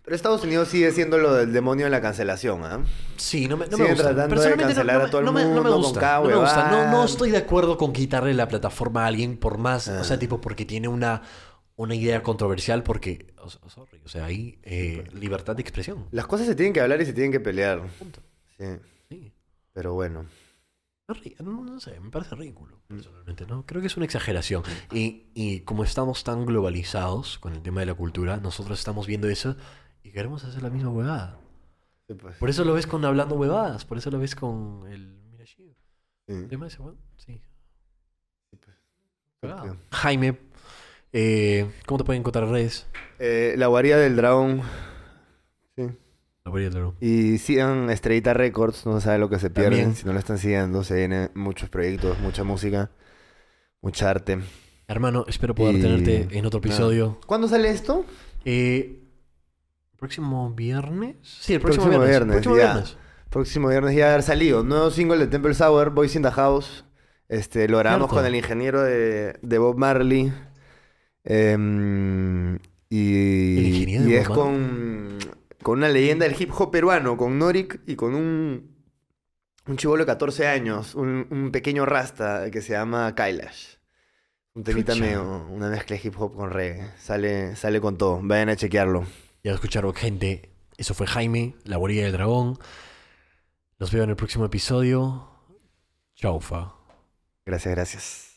Pero Estados Unidos sigue siendo lo del demonio de la cancelación, ¿ah? Sí, no me, no me gusta. tratando de Personalmente no- cancelar no, a todo el no me- no me mundo con gusta. cada no me gusta. No, no estoy de acuerdo con quitarle la plataforma a alguien por más, o sea, Ah. tipo, porque tiene una, una idea controversial, porque, o, o- sorry, o sea, hay eh, libertad de expresión. Las cosas se tienen que hablar y se tienen que pelear. Punto. Sí, Sí. pero bueno. No, no sé, me parece ridículo, personalmente, ¿no? Creo que es una exageración. Y, y como estamos tan globalizados con el tema de la cultura, nosotros estamos viendo eso y queremos hacer la misma huevada. Sí, pues. Por eso lo ves con Hablando Huevadas, por eso lo ves con el. Sí. ¿El tema de ese? Sí. Huevada. Ok. Jaime, eh, ¿cómo te pueden encontrar en redes? Eh, la guarida del dragón. Sí. Y sigan Estrellita Records, no se sabe lo que se pierden. También. Si no lo están siguiendo, se vienen muchos proyectos, mucha música, mucha arte. Hermano, espero poder Y- tenerte en otro episodio. ¿Cuándo sale esto? Eh, ¿Próximo viernes? Sí, el próximo, Próximo viernes. viernes, próximo ya. viernes. Próximo viernes ya haber salido. Nuevo single de Temple Sour, Boys in the House. Este, lo grabamos Cierto. con el ingeniero de, de Bob Marley. Em, y ¿El ingeniero de y Bob es Marley? con, con una leyenda del hip hop peruano, con Norik y con un, un chivolo de 14 años, un, un pequeño rasta que se llama Kailash. Un temita Chucha. medio, una mezcla de hip hop con reggae. Sale, sale con todo. Vayan a chequearlo. Ya escucharon, gente. Eso fue Jaime, la guarida del dragón. Los veo en el próximo episodio. Chaufa. Gracias, gracias.